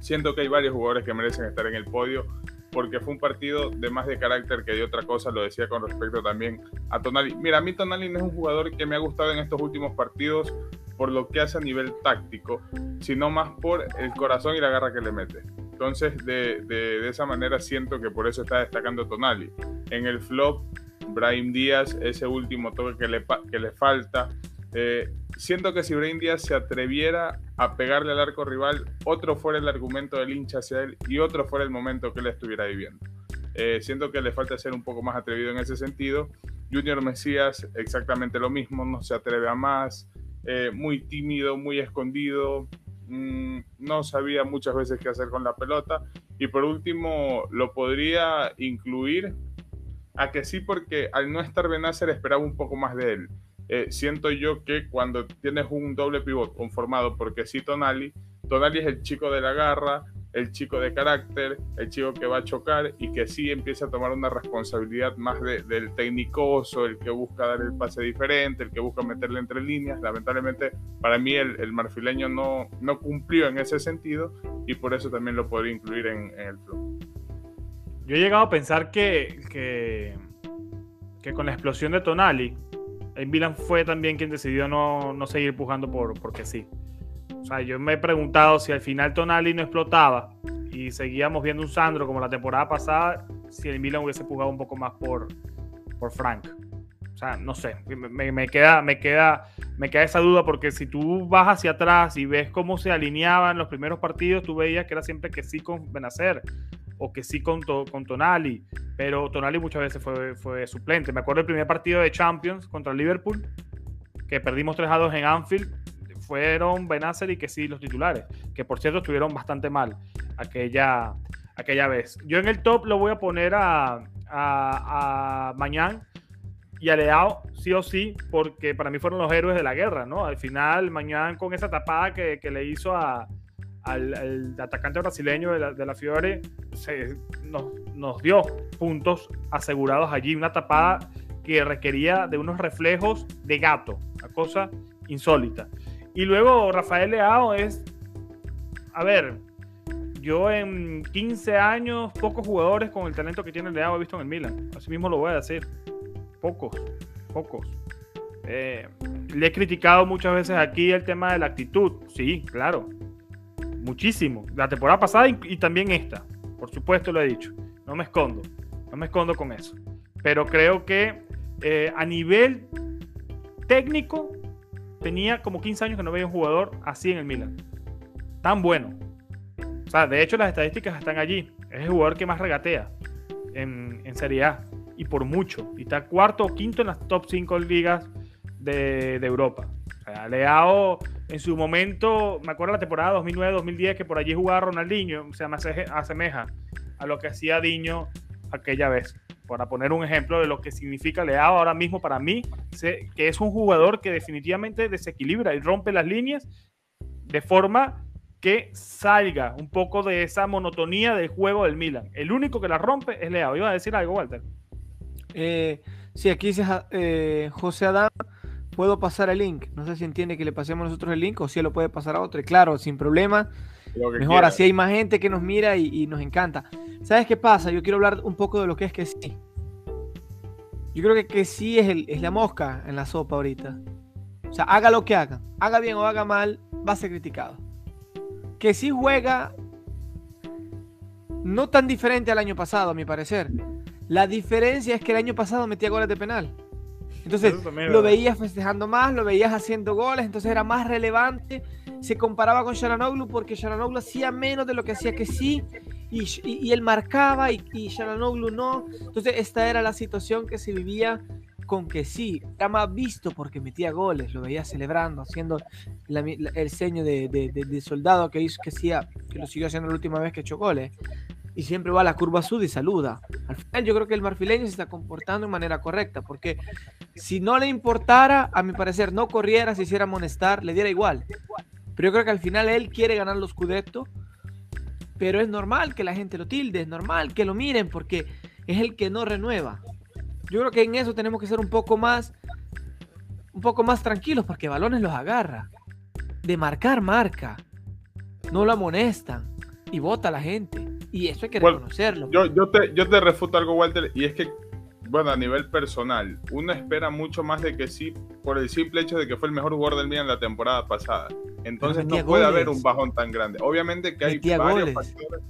Siento que hay varios jugadores que merecen estar en el podio porque fue un partido de más de carácter que de otra cosa, lo decía con respecto también a Tonali. Mira, a mí Tonali no es un jugador que me ha gustado en estos últimos partidos por lo que hace a nivel táctico, sino más por el corazón y la garra que le mete. Entonces, de, de, esa manera siento que por eso está destacando Tonali. En el flop, Brahim Díaz, ese último toque que le, que le falta, Eh, siento que si Brain Díaz se atreviera a pegarle al arco rival, otro fuera el argumento del hincha hacia él y otro fuera el momento que él estuviera viviendo. Eh, siento que le falta ser un poco más atrevido en ese sentido. Junior Mesías, exactamente lo mismo, no se atreve a más, eh, muy tímido, muy escondido, mm, no sabía muchas veces qué hacer con la pelota. Y por último, lo podría incluir a que sí, porque al no estar Benacer esperaba un poco más de él. Eh, siento yo que cuando tienes un doble pivot conformado porque sí Tonali, Tonali es el chico de la garra, el chico de carácter, el chico que va a chocar y que sí empieza a tomar una responsabilidad más del técnicoso, el que busca dar el pase diferente, el que busca meterle entre líneas. Lamentablemente, para mí el, marfileño no, no cumplió en ese sentido y por eso también lo podría incluir en, el flow. Yo he llegado a pensar que, que, con la explosión de Tonali, Milan fue también quien decidió no, no seguir empujando por, porque sí. O sea, yo me he preguntado si al final Tonali no explotaba y seguíamos viendo un Sandro como la temporada pasada, si el Milan hubiese empujado un poco más por, por Frank. No sé, me, me, queda, me, queda, me queda esa duda porque si tú vas hacia atrás y ves cómo se alineaban los primeros partidos, tú veías que era siempre que sí con Benacer o que sí con, con Tonali, pero Tonali muchas veces fue, fue suplente. Me acuerdo el primer partido de Champions contra Liverpool, que perdimos 3 a 2 en Anfield, fueron Benacer y que sí los titulares, que por cierto estuvieron bastante mal aquella, aquella vez. Yo en el top lo voy a poner a, a, a y a Leao, sí o sí, porque para mí fueron los héroes de la guerra, ¿no? Al final, Mañán con esa tapada que, que le hizo al, atacante brasileño de la, de la Fiore, se, nos, nos dio puntos asegurados allí, una tapada que requería de unos reflejos de gato, una cosa insólita. Y luego Rafael Leao es, a ver, yo en 15 años, pocos jugadores con el talento que tiene Leao he visto en el Milan. Así mismo lo voy a decir. Pocos, pocos. Eh, le he criticado muchas veces aquí el tema de la actitud. Sí, claro. Muchísimo. La temporada pasada y, también esta. Por supuesto lo he dicho. No me escondo. No me escondo con eso. Pero creo que eh, a nivel técnico tenía como 15 años que no veía un jugador así en el Milan. Tan bueno. O sea, de hecho las estadísticas están allí. Es el jugador que más regatea en, en Serie A. Y por mucho. Y está cuarto o quinto en las top 5 ligas de, de Europa. O sea, Leao en su momento, me acuerdo la temporada 2009-2010 que por allí jugaba Ronaldinho, o sea, me asemeja a lo que hacía Diño aquella vez para poner un ejemplo de lo que significa Leao ahora mismo para mí, que es un jugador que definitivamente desequilibra y rompe las líneas de forma que salga un poco de esa monotonía del juego del Milan. El único que la rompe es Leao. ¿Iba a decir algo, Walter? Eh, sí, aquí dice eh, José Adán, puedo pasar el link. No sé si entiende que le pasemos nosotros el link o si él lo puede pasar a otro. Y claro, sin problema. Mejor, así hay más gente que nos mira y, nos encanta. ¿Sabes qué pasa? Yo quiero hablar un poco de lo que es que sí. Yo creo que que sí es, el, es la mosca en la sopa ahorita. O sea, haga lo que haga, haga bien o haga mal, va a ser criticado. Que sí juega no tan diferente al año pasado, a mi parecer. La diferencia es que el año pasado metía goles de penal. Entonces lo veías festejando más, lo veías haciendo goles, entonces era más relevante. Se comparaba con Sharanoglu porque Sharanoglu hacía menos de lo que hacía que sí, y, él marcaba y, y Sharanoglu no. Entonces esta era la situación que se vivía con que sí, era más visto porque metía goles, lo veía celebrando, haciendo el ceño de, soldado que hizo que hacía, que lo siguió haciendo la última vez que echó goles y siempre va a la curva sud y saluda. Al final yo creo que el marfileño se está comportando de manera correcta, porque si no le importara, a mi parecer, no corriera, se hiciera amonestar, le diera igual. Pero yo creo que al final él quiere ganar los Scudetto, pero es normal que la gente lo tilde, es normal que lo miren, porque es el que no renueva. Yo creo que en eso tenemos que ser un poco más, un poco más tranquilos, porque balones los agarra. De marcar, marca. No lo amonestan y vota la gente. Y eso hay que reconocerlo. Yo, yo, te, yo te refuto algo, Walter, y es que, bueno, a nivel personal, uno espera mucho más de que sí, por el simple hecho de que fue el mejor jugador del Milan la temporada pasada. Entonces no puede haber un bajón tan grande. Obviamente que hay varios factores.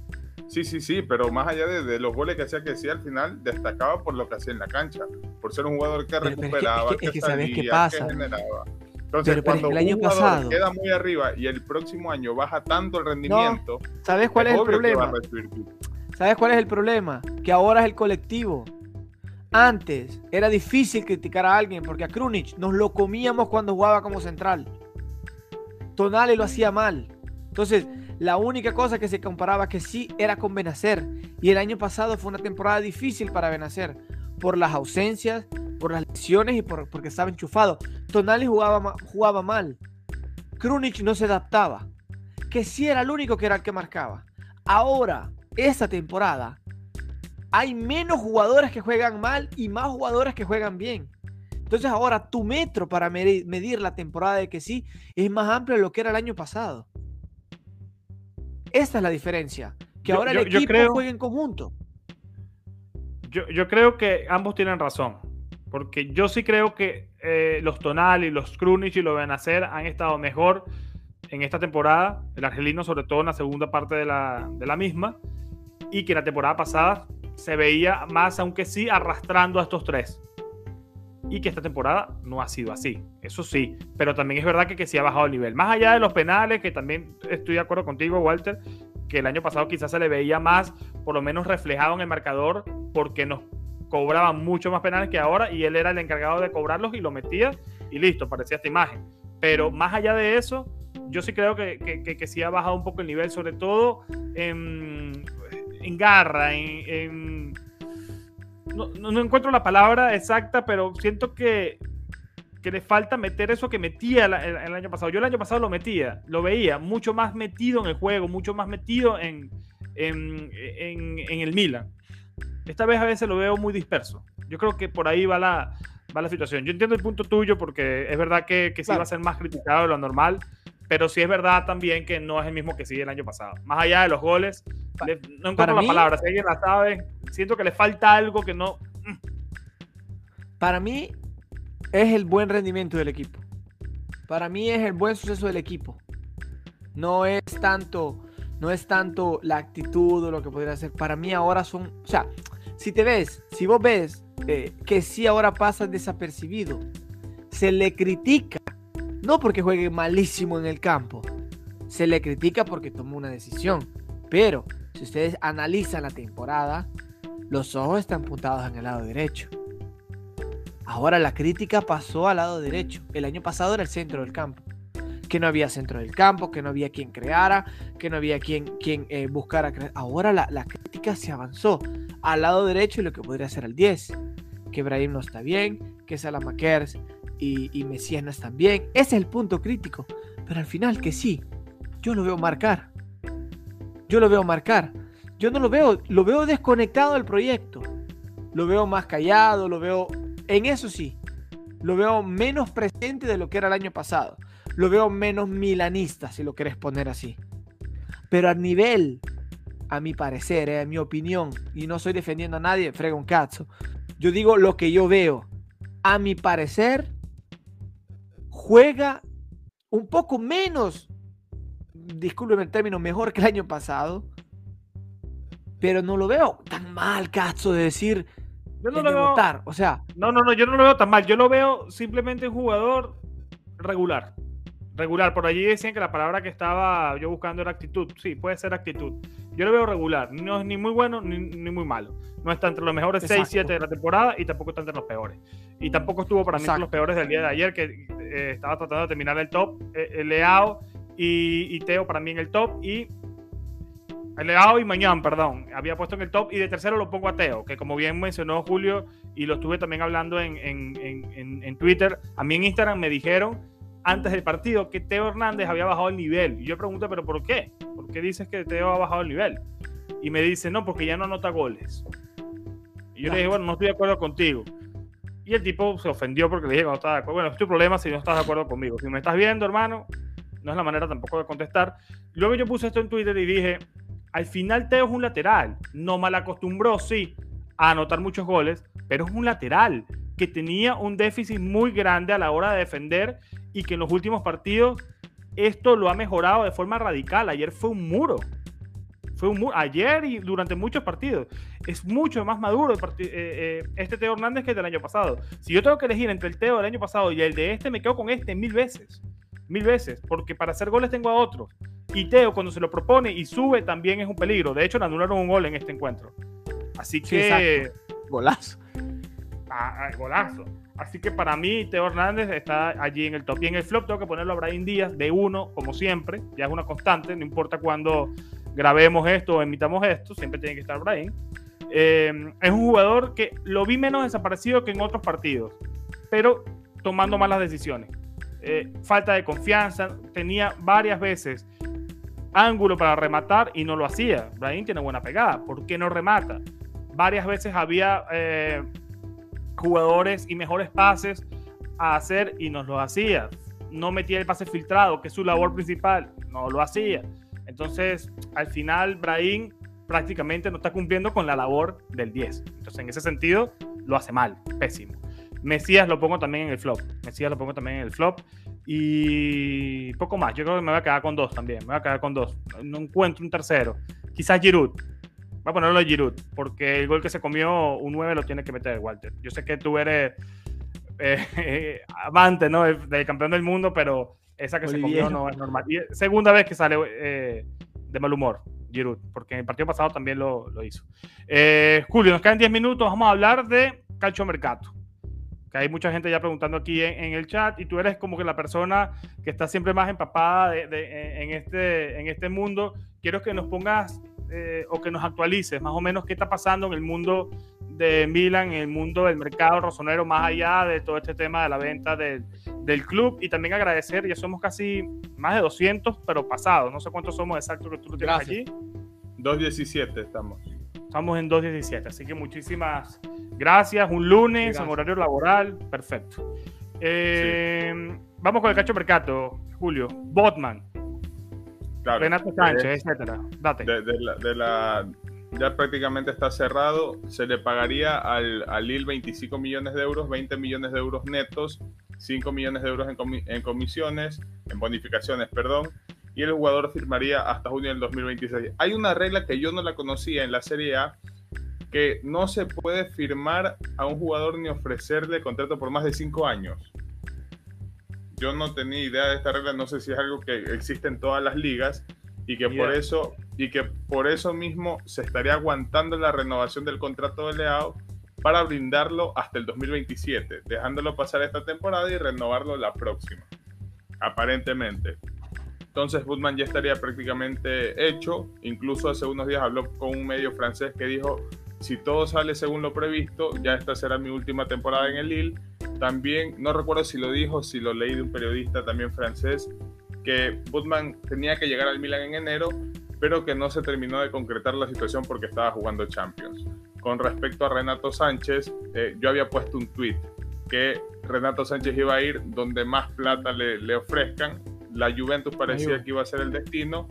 Sí, sí, sí, pero más allá de, los goles que hacía que sí, al final destacaba por lo que hacía en la cancha, por ser un jugador que recuperaba, que, sabía, que, generaba. Entonces, Pero, cuando el año un jugador pasado- queda muy arriba y el próximo año baja tanto el rendimiento, ¿Sabes cuál es, el problema? ¿Sabes cuál es el problema? Que ahora es el colectivo. Antes era difícil criticar a alguien porque a Krunic nos lo comíamos cuando jugaba como central. Tonali lo hacía mal. Entonces, la única cosa que se comparaba que sí era con Benacer. Y el año pasado fue una temporada difícil para Benacer. Por las ausencias, por las lesiones y por, porque estaba enchufado. Tonali jugaba, ma- jugaba mal. Krunic no se adaptaba. Que sí era el único que era el que marcaba. Ahora, esta temporada, hay menos jugadores que juegan mal y más jugadores que juegan bien. Entonces ahora tu metro para medi- medir la temporada de que sí es más amplio de lo que era el año pasado. Esta es la diferencia. Que Yo- ahora el yo- yo equipo creo- juega en conjunto. Yo, creo que ambos tienen razón. Porque yo sí creo que eh, los Tonali, los Krunic y los Benacer han estado mejor en esta temporada. El argelino, sobre todo en la segunda parte de la, de la misma. Y que la temporada pasada se veía más, aunque sí, arrastrando a estos tres. Y que esta temporada no ha sido así. Eso sí. Pero también es verdad que, que sí ha bajado el nivel. Más allá de los penales, que también estoy de acuerdo contigo, Walter, que el año pasado quizás se le veía más, por lo menos reflejado en el marcador, porque nos cobraban mucho más penales que ahora y él era el encargado de cobrarlos y lo metía y listo, parecía esta imagen. Pero más allá de eso, yo sí creo que, que, sí ha bajado un poco el nivel, sobre todo en, en garra, en... en- no- no encuentro la palabra exacta, pero siento que, que le falta meter eso que metía el, el año pasado. Yo el año pasado lo metía, lo veía mucho más metido en el juego, mucho más metido en, en, en- en el Milan. Esta vez a veces lo veo muy disperso. Yo creo que por ahí va la, va la situación. Yo entiendo el punto tuyo porque es verdad que, que sí Claro. va a ser más criticado de lo normal, pero sí es verdad también que no es el mismo que sí el año pasado. Más allá de los goles, Pa- le- no encuentro la mí- palabra. Si alguien la sabe, siento que le falta algo que no. Para mí es el buen rendimiento del equipo. Para mí es el buen suceso del equipo. No es tanto, no es tanto la actitud o lo que podría ser. Para mí ahora son, o sea, si te ves, si vos ves eh, que sí ahora pasa desapercibido, se le critica, no porque juegue malísimo en el campo, se le critica porque tomó una decisión. Pero si ustedes analizan la temporada, los ojos están puntados en el lado derecho. Ahora la crítica pasó al lado derecho. El año pasado era el centro del campo. Que no había centro del campo, que no había quien creara, que no había quien, quien eh, buscara crear. Ahora la, la crítica se avanzó al lado derecho y lo que podría ser el 10. Que Brahim no está bien, que Salamakers y, y Mesías no están bien. Ese es el punto crítico. Pero al final que sí, yo lo veo marcar. Yo lo veo marcar. Yo no lo veo, lo veo desconectado del proyecto. Lo veo más callado, lo veo en eso sí, lo veo menos presente de lo que era el año pasado. Lo veo menos milanista, si lo querés poner así. Pero a nivel, a mi parecer, eh, a mi opinión, y no estoy defendiendo a nadie, frega un cazzo. Yo digo lo que yo veo. A mi parecer, juega un poco menos, discúlpeme el término, mejor que el año pasado. Pero no lo veo tan mal, cazzo, de decir, Yo no lo veo. votar. O sea, No, no, no, yo no lo veo tan mal. Yo lo veo simplemente un jugador regular. Regular. Por allí decían que la palabra que estaba yo buscando era actitud. Sí, puede ser actitud. Yo lo veo regular. No es ni muy bueno ni, ni muy malo. No está entre los mejores 6, Exacto. 7 de la temporada y tampoco está entre los peores. Y tampoco estuvo para mí entre los peores del día de ayer, que eh, estaba tratando de terminar el top. Eh, eh, Leao y, y Teo para mí en el top. Y Leao y Mañán, perdón. Había puesto en el top. Y de tercero lo pongo a Teo, que como bien mencionó Julio, y lo estuve también hablando en, en- en- en- Twitter. A mí en Instagram me dijeron antes del partido que Teo Hernández había bajado el nivel. Y yo pregunté, ¿pero por qué? ¿Por qué dices que Teo ha bajado el nivel? Y me dice, no, porque ya no anota goles. Y yo le dije, bueno, no estoy de acuerdo contigo. Y el tipo se ofendió porque le dije que no estaba de acuerdo. Bueno, es tu problema si no estás de acuerdo conmigo. Si me estás viendo, hermano, no es la manera tampoco de contestar. Luego yo puse esto en Twitter y dije, al final Teo es un lateral. No mal acostumbró, sí, a anotar muchos goles, pero es un lateral que tenía un déficit muy grande a la hora de defender y que en los últimos partidos esto lo ha mejorado de forma radical. Ayer fue un muro. Fue un, ayer y durante muchos partidos. Es mucho más maduro este Teo Hernández que el del año pasado. Si yo tengo que elegir entre el Teo del año pasado y el de este, me quedo con este mil veces. Mil veces. Porque para hacer goles tengo a otros. Y Teo, cuando se lo propone y sube, también es un peligro. De hecho, le anularon un gol en este encuentro. Así que. golazo. Ah, ah, golazo. Así que para mí, Teo Hernández está allí en el top. Y en el flop tengo que ponerlo a Brian Díaz de uno, como siempre. Ya es una constante, no importa cuándo grabemos esto o emitamos esto, siempre tiene que estar Brian. Eh, es un jugador que lo vi menos desaparecido que en otros partidos, pero tomando malas decisiones. Eh, falta de confianza, tenía varias veces ángulo para rematar y no lo hacía. Brian tiene buena pegada, ¿por qué no remata? Varias veces había eh, jugadores y mejores pases a hacer y nos lo hacía. No metía el pase filtrado, que es su labor principal, no lo hacía. Entonces, al final, Brahim prácticamente no está cumpliendo con la labor del 10. Entonces, en ese sentido, lo hace mal, pésimo. Mesías lo pongo también en el flop. Mesías lo pongo también en el flop. Y poco más. Yo creo que me voy a quedar con dos también. Me voy a quedar con dos. No encuentro un tercero. Quizás Giroud. Voy a ponerlo a Giroud. Porque el gol que se comió, un 9 lo tiene que meter Walter. Yo sé que tú eres eh, amante ¿no? del, campeón del mundo, pero esa que se comió no es normal. Y segunda vez que sale eh, de mal humor. Giroud, porque en el partido pasado también lo, lo hizo. Eh, Julio, nos quedan 10 minutos, vamos a hablar de Calcio Mercato que hay mucha gente ya preguntando aquí en, el chat y tú eres como que la persona que está siempre más empapada de, en, este, en este mundo. Quiero que nos pongas eh, o que nos actualices más o menos qué está pasando en el mundo de Milan, en el mundo del mercado rosonero, más allá de todo este tema de la venta del, del club y también agradecer, ya somos casi más de 200, pero pasados, no sé cuántos somos exactos que tú lo tienes allí. 217 estamos. Estamos en 2.17, así que muchísimas gracias. Un lunes en horario laboral, perfecto. Eh, vamos con el cacho mercato, Julio. Botman. Renato Sánchez, eh, etcétera. Date. De, la, ya prácticamente está cerrado. Se le pagaría al, al Lille 25 millones de euros, 20 millones de euros netos, 5 millones de euros en, en comisiones, en bonificaciones, perdón y el jugador firmaría hasta junio del 2026. Hay una regla que yo no la conocía en la Serie A, que no se puede firmar a un jugador ni ofrecerle contrato por más de cinco años. Yo no tenía idea de esta regla, no sé si es algo que existe en todas las ligas y que por eso y que por eso mismo se estaría aguantando la renovación del contrato de Leao para brindarlo hasta el 2027, dejándolo pasar esta temporada y renovarlo la próxima. Aparentemente. Entonces Woodman ya estaría prácticamente hecho. Incluso hace unos días habló con un medio francés que dijo, si todo sale según lo previsto, ya esta será mi última temporada en el Lille. También, no recuerdo si lo dijo, si lo leí de un periodista también francés, que Woodman tenía que llegar al Milan en enero, pero que no se terminó de concretar la situación porque estaba jugando Champions. Con respecto a Renato Sánchez, eh, yo había puesto un tweet que Renato Sánchez iba a ir donde más plata le ofrezcan la Juventus parecía que iba a ser el destino,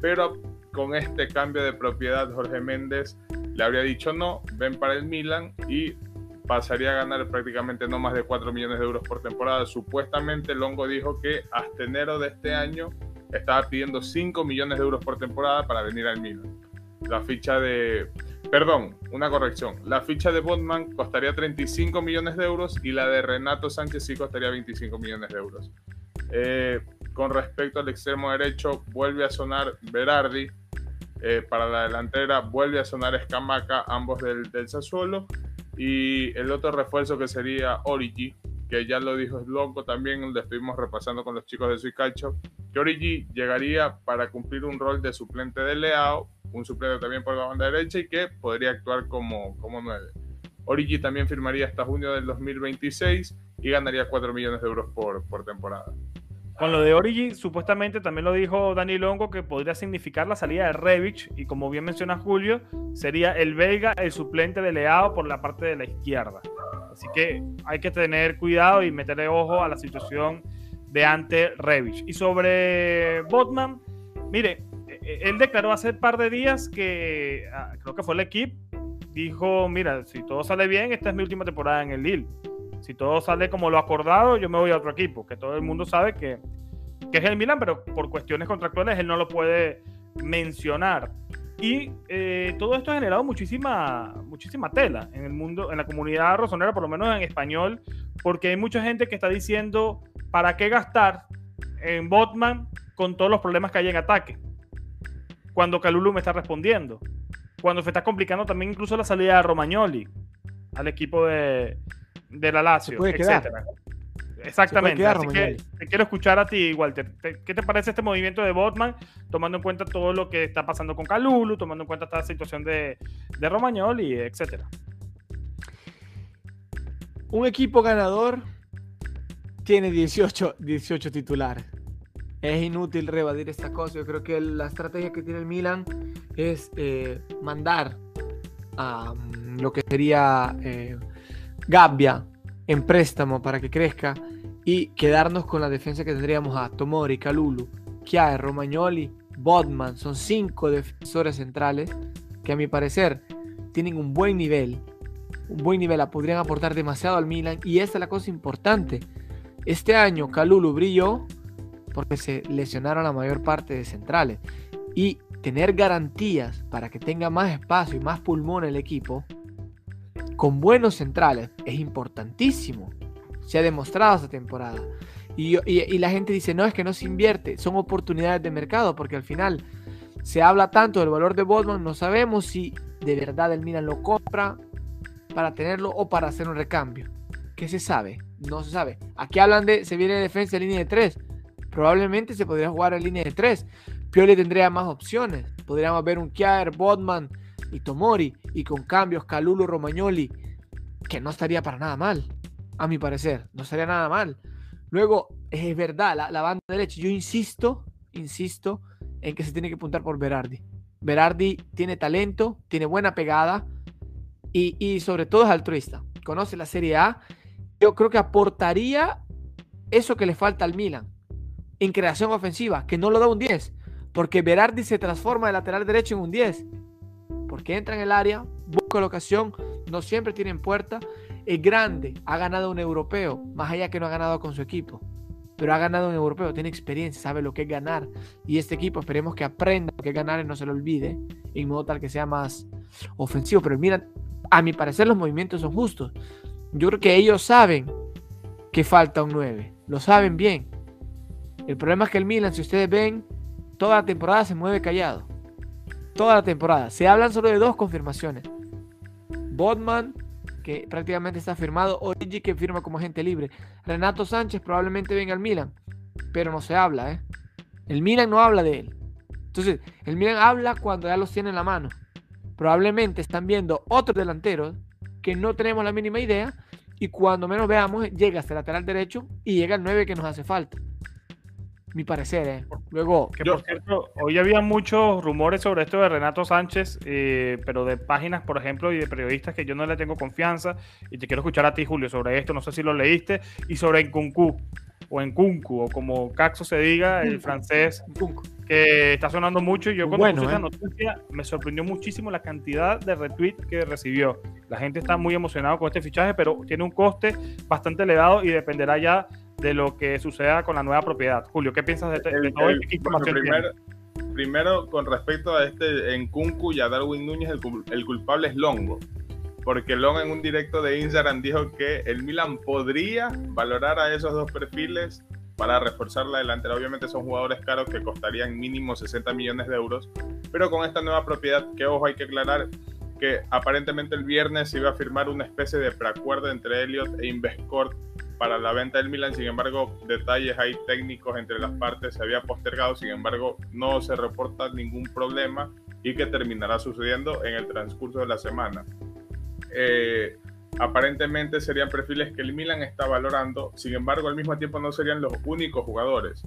pero con este cambio de propiedad Jorge Méndez le habría dicho no, ven para el Milan y pasaría a ganar prácticamente no más de 4 millones de euros por temporada. Supuestamente Longo dijo que hasta enero de este año estaba pidiendo 5 millones de euros por temporada para venir al Milan. La ficha de... Perdón, una corrección. La ficha de Botman costaría 35 millones de euros y la de Renato Sánchez sí costaría 25 millones de euros. Eh, con respecto al extremo derecho, vuelve a sonar Berardi. Eh, para la delantera, vuelve a sonar Escamaca, ambos del, del Sassuolo. Y el otro refuerzo que sería Origi, que ya lo dijo Slonko también, donde estuvimos repasando con los chicos de Suicacho, que Origi llegaría para cumplir un rol de suplente de Leao, un suplente también por la banda derecha y que podría actuar como, como. Origi también firmaría hasta junio del 2026 y ganaría 4 millones de euros por temporada. Con lo de Origi, supuestamente también lo dijo Dani Longo que podría significar la salida de Revich y como bien menciona Julio, sería el belga el suplente de Leao por la parte de la izquierda. Así que hay que tener cuidado y meterle ojo a la situación de ante Revich. Y sobre Botman, mire, e, e, él declaró hace un par de días que ah, creo que fue el equipo, dijo, mira, si todo sale bien, esta es mi última temporada en el Lille si todo sale como lo acordado, yo me voy a otro equipo, que todo el mundo sabe que, es el Milan, pero por cuestiones contractuales él no lo puede mencionar. Y eh, todo esto ha generado muchísima, muchísima tela en el mundo, en la comunidad rosonera, por lo menos en español, porque hay mucha gente que está diciendo, ¿para qué gastar en Botman con todos los problemas que hay en ataque? Cuando Calulu me está respondiendo. Cuando se está complicando también incluso la salida de Romagnoli al equipo de, de la Lazio, etcétera. Exactamente. Así que te quiero escuchar a ti, Walter. ¿Qué te parece este movimiento de Botman, tomando en cuenta todo lo que está pasando con Calulu, tomando en cuenta esta situación de, de Romagnoli, etcétera? Un equipo ganador tiene 18, 18 titulares. Es inútil rebadir esta cosa. Yo creo que la estrategia que tiene el Milan es eh, mandar a mm, lo que sería eh, Gabbia en préstamo para que crezca y quedarnos con la defensa que tendríamos a Tomori, Calulu, Chiaer, Romagnoli, Bodman. Son cinco defensores centrales que a mi parecer tienen un buen nivel. Un buen nivel, podrían aportar demasiado al Milan y esta es la cosa importante. Este año Calulu brilló porque se lesionaron la mayor parte de centrales y tener garantías para que tenga más espacio y más pulmón el equipo con buenos centrales es importantísimo. Se ha demostrado esta temporada. Y, la gente dice, no, es que no se invierte, son oportunidades de mercado, porque al final se habla tanto del valor de Botman, no sabemos si de verdad el Milan lo compra para tenerlo o para hacer un recambio. ¿Qué se sabe? No se sabe. Aquí hablan de, se viene defensa en línea de 3. Probablemente se podría jugar en línea de 3. Pioli tendría más opciones. Podríamos ver un Kjaer, Botman, y Tomori y con cambios Calulu Romagnoli, que no estaría para nada mal, a mi parecer, no estaría nada mal. Luego, es verdad, la, banda derecha, yo insisto, insisto en que se tiene que apuntar por Berardi. Berardi tiene talento, tiene buena pegada y, y sobre todo es altruista. Conoce la Serie A. Yo creo que aportaría eso que le falta al Milan en creación ofensiva, que no lo da un 10, porque Berardi se transforma de lateral derecho en un 10 porque entra en el área, busca la ocasión, no siempre tienen puerta. Es grande, ha ganado un europeo, más allá que no ha ganado con su equipo. Pero ha ganado un europeo, tiene experiencia, sabe lo que es ganar. Y este equipo esperemos que aprenda lo que es ganar y no se lo olvide, en modo tal que sea más ofensivo. Pero mira, a mi parecer los movimientos son justos. Yo creo que ellos saben que falta un 9, lo saben bien. El problema es que el Milan, si ustedes ven, toda la temporada se mueve callado toda la temporada. Se hablan solo de dos confirmaciones. Bodman, que prácticamente está firmado, Origi, que firma como agente libre. Renato Sánchez probablemente venga al Milan, pero no se habla, ¿eh? El Milan no habla de él. Entonces, el Milan habla cuando ya los tiene en la mano. Probablemente están viendo otros delanteros que no tenemos la mínima idea y cuando menos veamos llega hasta el lateral derecho y llega el 9 que nos hace falta mi parecer. ¿eh? Luego, que por cierto, hoy había muchos rumores sobre esto de Renato Sánchez, eh, pero de páginas, por ejemplo, y de periodistas que yo no le tengo confianza. Y te quiero escuchar a ti, Julio, sobre esto. No sé si lo leíste. Y sobre Nkunku, o Nkunku, o como Caxo se diga, el francés, que está sonando mucho. Y yo cuando puse esa ¿eh? noticia me sorprendió muchísimo la cantidad de retweets que recibió. La gente está muy emocionada con este fichaje, pero tiene un coste bastante elevado y dependerá ya de lo que suceda con la nueva propiedad. Julio, ¿qué piensas de, este, todo primero, primero, con respecto a este en Kunku y a Darwin Núñez, el, culpable es Longo. Porque Longo en un directo de Instagram dijo que el Milan podría valorar a esos dos perfiles para reforzar la delantera. Obviamente son jugadores caros que costarían mínimo 60 millones de euros, pero con esta nueva propiedad, que ojo hay que aclarar que aparentemente el viernes se iba a firmar una especie de preacuerdo entre Elliot e Investcorp para la venta del Milan, sin embargo, detalles hay técnicos entre las partes se había postergado, sin embargo, no se reporta ningún problema y que terminará sucediendo en el transcurso de la semana. Eh, aparentemente serían perfiles que el Milan está valorando, sin embargo, al mismo tiempo no serían los únicos jugadores.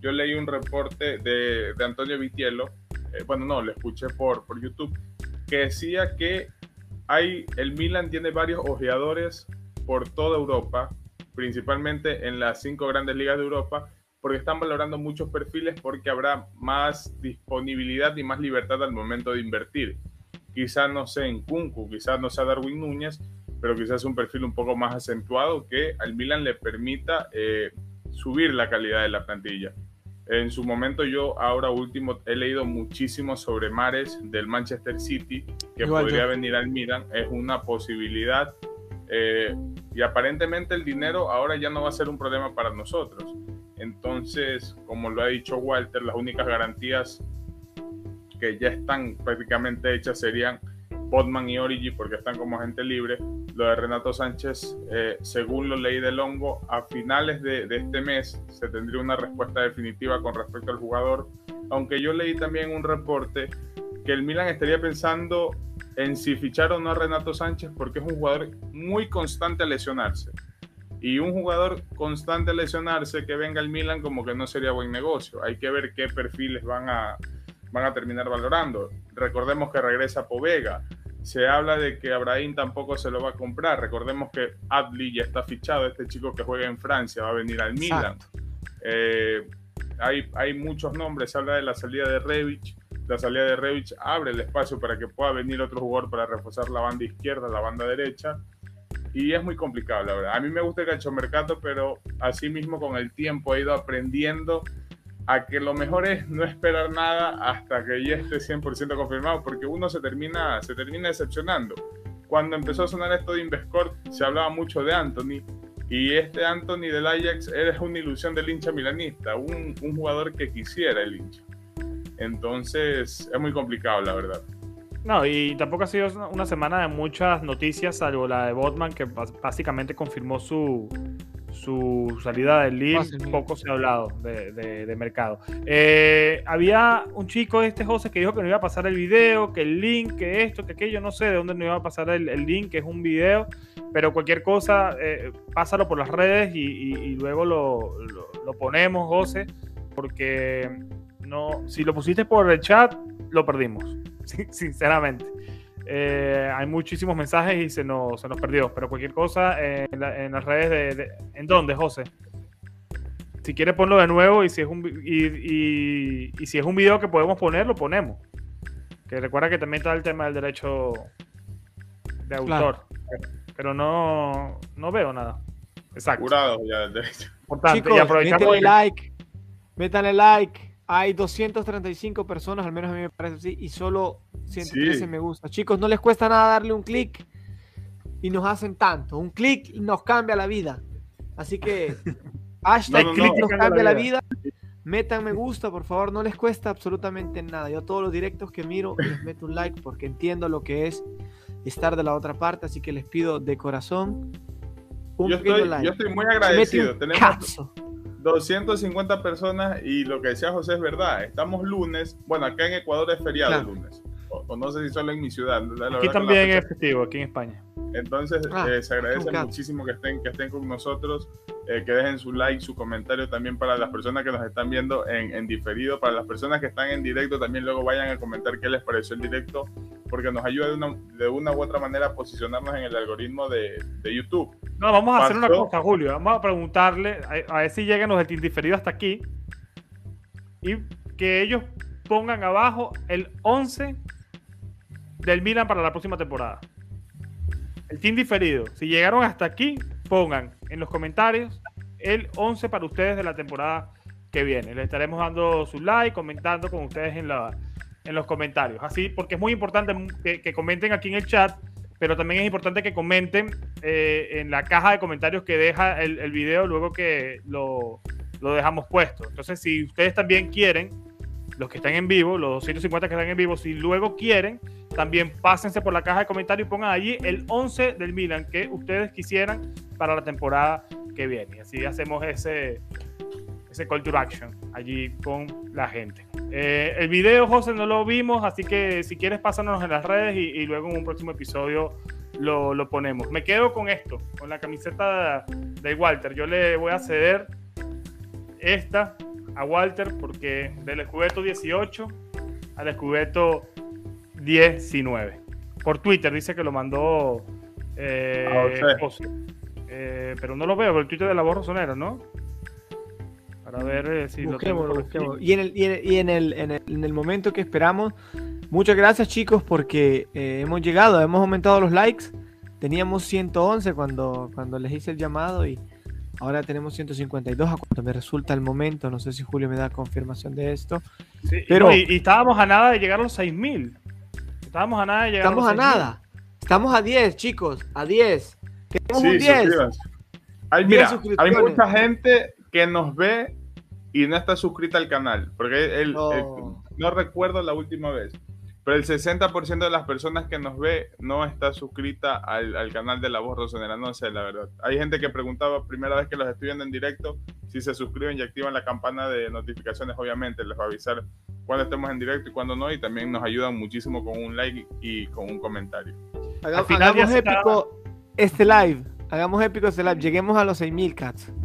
Yo leí un reporte de, Antonio Vitiello, eh, bueno, no, lo escuché por, por YouTube, que decía que hay, el Milan tiene varios ojeadores por toda Europa principalmente en las cinco grandes ligas de Europa, porque están valorando muchos perfiles porque habrá más disponibilidad y más libertad al momento de invertir. Quizás no sea en Kunku, quizás no sea Darwin Núñez, pero quizás un perfil un poco más acentuado que al Milan le permita eh, subir la calidad de la plantilla. En su momento yo ahora último he leído muchísimo sobre Mares del Manchester City, que podría venir al Milan, es una posibilidad. Eh, y aparentemente el dinero ahora ya no va a ser un problema para nosotros. Entonces, como lo ha dicho Walter, las únicas garantías que ya están prácticamente hechas serían Botman y Origi porque están como agente libre. Lo de Renato Sánchez, eh, según lo leí del hongo, a finales de, este mes se tendría una respuesta definitiva con respecto al jugador. Aunque yo leí también un reporte que el Milan estaría pensando en si fichar o no a Renato Sánchez porque es un jugador muy constante a lesionarse. Y un jugador constante a lesionarse que venga al Milan como que no sería buen negocio. Hay que ver qué perfiles van a, van a terminar valorando. Recordemos que regresa Povega se habla de que Abraham tampoco se lo va a comprar. Recordemos que Adli ya está fichado, este chico que juega en Francia va a venir al Milan. Eh, hay, hay muchos nombres, se habla de la salida de Revich. La salida de Revich abre el espacio para que pueda venir otro jugador para reforzar la banda izquierda, la banda derecha. Y es muy complicado, la verdad. A mí me gusta el calchomercato, pero así mismo con el tiempo he ido aprendiendo a que lo mejor es no esperar nada hasta que ya esté 100% confirmado, porque uno se termina, se termina decepcionando. Cuando empezó a sonar esto de Invescourt, se hablaba mucho de Anthony, y este Anthony del Ajax era una ilusión del hincha milanista, un, un jugador que quisiera el hincha. Entonces es muy complicado, la verdad. No, y tampoco ha sido una semana de muchas noticias, salvo la de Botman, que básicamente confirmó su, su salida del Lille, poco se ha hablado de, mercado. Eh, había un chico, este José, que dijo que no iba a pasar el video, que el link, que esto, que aquello, no sé de dónde no iba a pasar el, link, que es un video, pero cualquier cosa, eh, pásalo por las redes y, luego lo, lo, ponemos, José, porque no, si lo pusiste por el chat, lo perdimos, sinceramente. Eh, hay muchísimos mensajes y se nos, se nos perdió. Pero cualquier cosa en, las redes de, ¿En dónde, José? Si quieres ponlo de nuevo y si es un y, y, si es un video que podemos poner, lo ponemos. Que recuerda que también está el tema del derecho de autor. Pero no, no veo nada. Exacto. Curado ya del derecho. Chicos, métanle like. Métanle like hay 235 personas, al menos a mí me parece así, y solo 113 me gusta. Chicos, no les cuesta nada darle un clic y nos hacen tanto. Un clic nos cambia la vida. Así que hashtag clic nos cambia la vida. Metan me gusta, por favor, no les cuesta absolutamente nada. Yo todos los directos que miro les meto un like porque entiendo lo que es estar de la otra parte, así que les pido de corazón un yo estoy, like. Yo estoy muy agradecido. Tenemos, 250 personas y lo que decía José es verdad. Estamos lunes. Bueno, acá en Ecuador es feriado el lunes. O, no sé si solo en mi ciudad. aquí también es festivo, aquí en España. Entonces, ah, eh, se agradece muchísimo que estén, que estén con nosotros, eh, que dejen su like, su comentario también para las personas que nos están viendo en, en, diferido, para las personas que están en directo, también luego vayan a comentar qué les pareció el directo, porque nos ayuda de una, de una u otra manera a posicionarnos en el algoritmo de, de YouTube. No, vamos a hacer una cosa, Julio, vamos a preguntarle, a, a ver si llegan los del diferido hasta aquí, y que ellos pongan abajo el 11 del Milan para la próxima temporada. El team diferido. Si llegaron hasta aquí, pongan en los comentarios el 11 para ustedes de la temporada que viene. Les estaremos dando su like, comentando con ustedes en, la, en los comentarios. Así, porque es muy importante que, comenten aquí en el chat, pero también es importante que comenten eh, en la caja de comentarios que deja el, el video luego que lo, lo dejamos puesto. Entonces, si ustedes también quieren, los que están en vivo, los 250 que están en vivo, si luego quieren, también pásense por la caja de comentarios y pongan allí el 11 del Milan que ustedes quisieran para la temporada que viene. Así hacemos ese, ese call to action allí con la gente. Eh, el video, José, no lo vimos, así que si quieres pásanos en las redes y, luego en un próximo episodio lo, lo, ponemos. Me quedo con esto, con la camiseta de Walter. Yo le voy a ceder esta a Walter porque del escubeto 18 al escubeto 19. Por Twitter dice que lo mandó eh, ah, eh, pero no lo veo, el Twitter de la voz ¿no? Para ver eh, si lo tengo Y, en el, y, en, el, en, el, en el momento que esperamos, muchas gracias chicos porque hemos llegado, hemos aumentado los likes. Teníamos 111 cuando, cuando les hice el llamado y Ahora tenemos 152 a cuanto me resulta el momento. No sé si Julio me da confirmación de esto. Sí, pero, y, estábamos a nada de llegar a los 6000. Estábamos a nada de llegar estamos a, los 6, a nada. Estamos a 10, chicos. A 10. Queremos un 10. Hay, mira, hay mucha gente que nos ve y no está suscrita al canal. Porque el, no. no recuerdo la última vez pero el 60% de las personas que nos ve no está suscrita al, al, canal de La Voz Rosonera, no sé, la verdad. Hay gente que preguntaba, primera vez que los estoy viendo en directo, si se suscriben y activan la campana de notificaciones, obviamente les va a avisar cuando estemos en directo y cuando no, y también nos ayudan muchísimo con un like y con un comentario. Hagamos, hagamos épico este live, hagamos épico este live, lleguemos a los 6000 cats.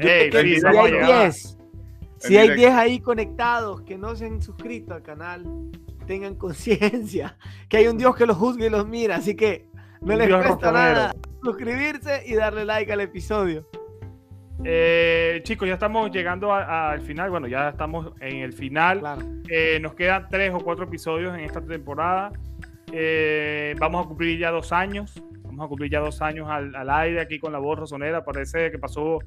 Hey, sí, si hay 10, si hay 10 ahí conectados que no se han suscrito al canal, tengan conciencia que hay un Dios que los juzgue y los mira, así que no les cuesta nada suscribirse y darle like al episodio. Eh, chicos, ya estamos llegando al final. Bueno, ya estamos en el final. Eh, nos quedan tres o cuatro episodios en esta temporada. Eh, vamos a cumplir ya dos años. Vamos a cumplir ya dos años al, al aire aquí con la voz rosonera. Parece que pasó.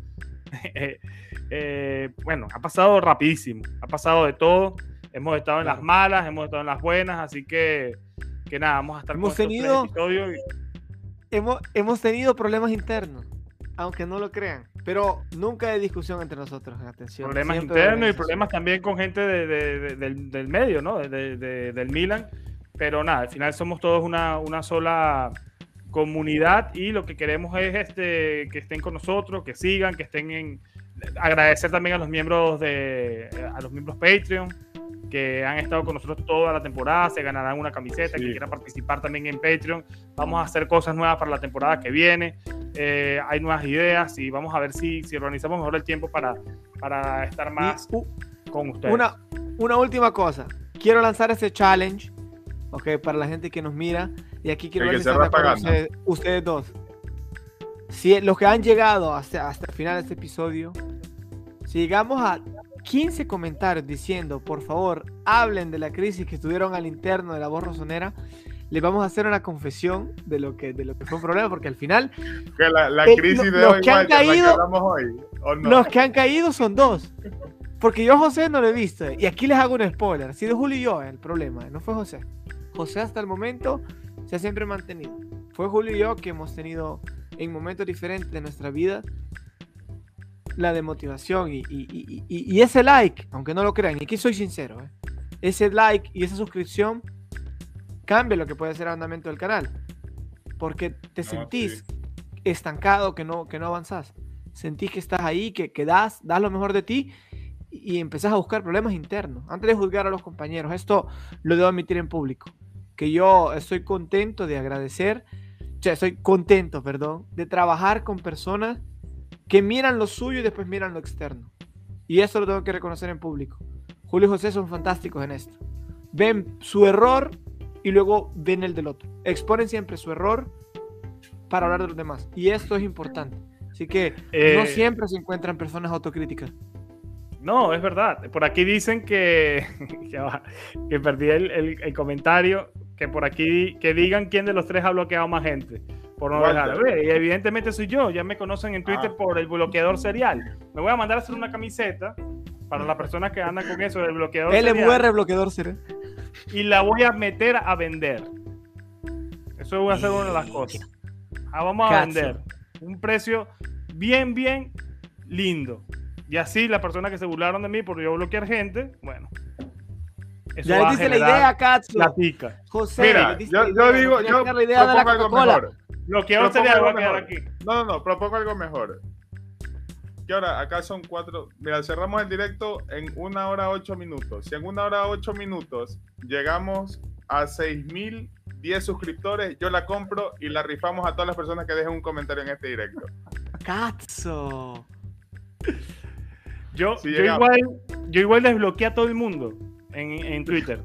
bueno, ha pasado rapidísimo. Ha pasado de todo. Hemos estado en las malas, hemos estado en las buenas, así que, que nada, vamos a estar hemos con tenido, hemos, hemos tenido problemas internos, aunque no lo crean, pero nunca hay discusión entre nosotros, atención. Problemas internos y problemas también con gente de, del, del, medio, ¿no? del Milan, pero nada, al final somos todos una, una sola comunidad y lo que queremos es este, que estén con nosotros, que sigan, que estén en... Agradecer también a los miembros de a los miembros Patreon, que han estado con nosotros toda la temporada, se ganarán una camiseta, que quiera participar también en Patreon. Vamos a hacer cosas nuevas para la temporada que viene. Eh, hay nuevas ideas y vamos a ver si, si organizamos mejor el tiempo para, para estar más con ustedes. Una, una última cosa. Quiero lanzar ese challenge, ok, para la gente que nos mira. Y aquí quiero ver si ustedes, ustedes, dos. Si los que han llegado hasta, hasta el final de este episodio, si llegamos a 15 comentarios diciendo, por favor, hablen de la crisis que tuvieron al interno de la voz rosonera, les vamos a hacer una confesión de lo que, de lo que fue un problema, porque al final... Que la, eh, crisis de los hoy, que han caído, hoy, Los que han caído son dos. Porque yo a José no lo he visto. Y aquí les hago un spoiler. Ha sido Julio y yo el problema, no fue José. José hasta el momento se ha siempre mantenido. Fue Julio y yo que hemos tenido en momentos diferentes de nuestra vida la demotivación y, y, y, ese like, aunque no lo crean, y aquí soy sincero, ¿eh? ese like y esa suscripción cambia lo que puede ser el andamiento del canal. Porque te sentís estancado, que no, que no avanzás. Sentís que estás ahí, que, que das, das lo mejor de ti y empezás a buscar problemas internos. Antes de juzgar a los compañeros, esto lo debo admitir en público. Que yo estoy contento de agradecer, o sea, estoy contento, perdón, de trabajar con personas que miran lo suyo y después miran lo externo. Y eso lo tengo que reconocer en público. Julio y José son fantásticos en esto. Ven su error y luego ven el del otro. Exponen siempre su error para hablar de los demás. Y esto es importante. Así que no eh, siempre se encuentran personas autocríticas. No, es verdad. Por aquí dicen que, que perdí el, el, comentario, que por aquí que digan quién de los tres ha bloqueado más gente por no dejar ver. Y evidentemente soy yo, ya me conocen en Twitter ah. por el bloqueador serial. Me voy a mandar a hacer una camiseta para las personas que andan con eso del bloqueador LMR bloqueador serial. Y la voy a meter a vender. Eso voy a hacer una de las cosas. Ah, vamos a vender. Un precio bien, bien lindo. Y así las personas que se burlaron de mí por yo bloquear gente, bueno, ya le dice la idea, Katsu. La pica. José, Mira, yo, yo digo, yo la idea de la algo mejor. Lo que ahora sería algo quedar aquí. No, no, no, propongo algo mejor. Que ahora, acá son cuatro. Mira, cerramos el directo en una hora ocho minutos. Si en una hora ocho minutos llegamos a 6010 suscriptores, yo la compro y la rifamos a todas las personas que dejen un comentario en este directo. ¡Cazzo! Yo, yo, igual, yo igual desbloqueé a todo el mundo en, en Twitter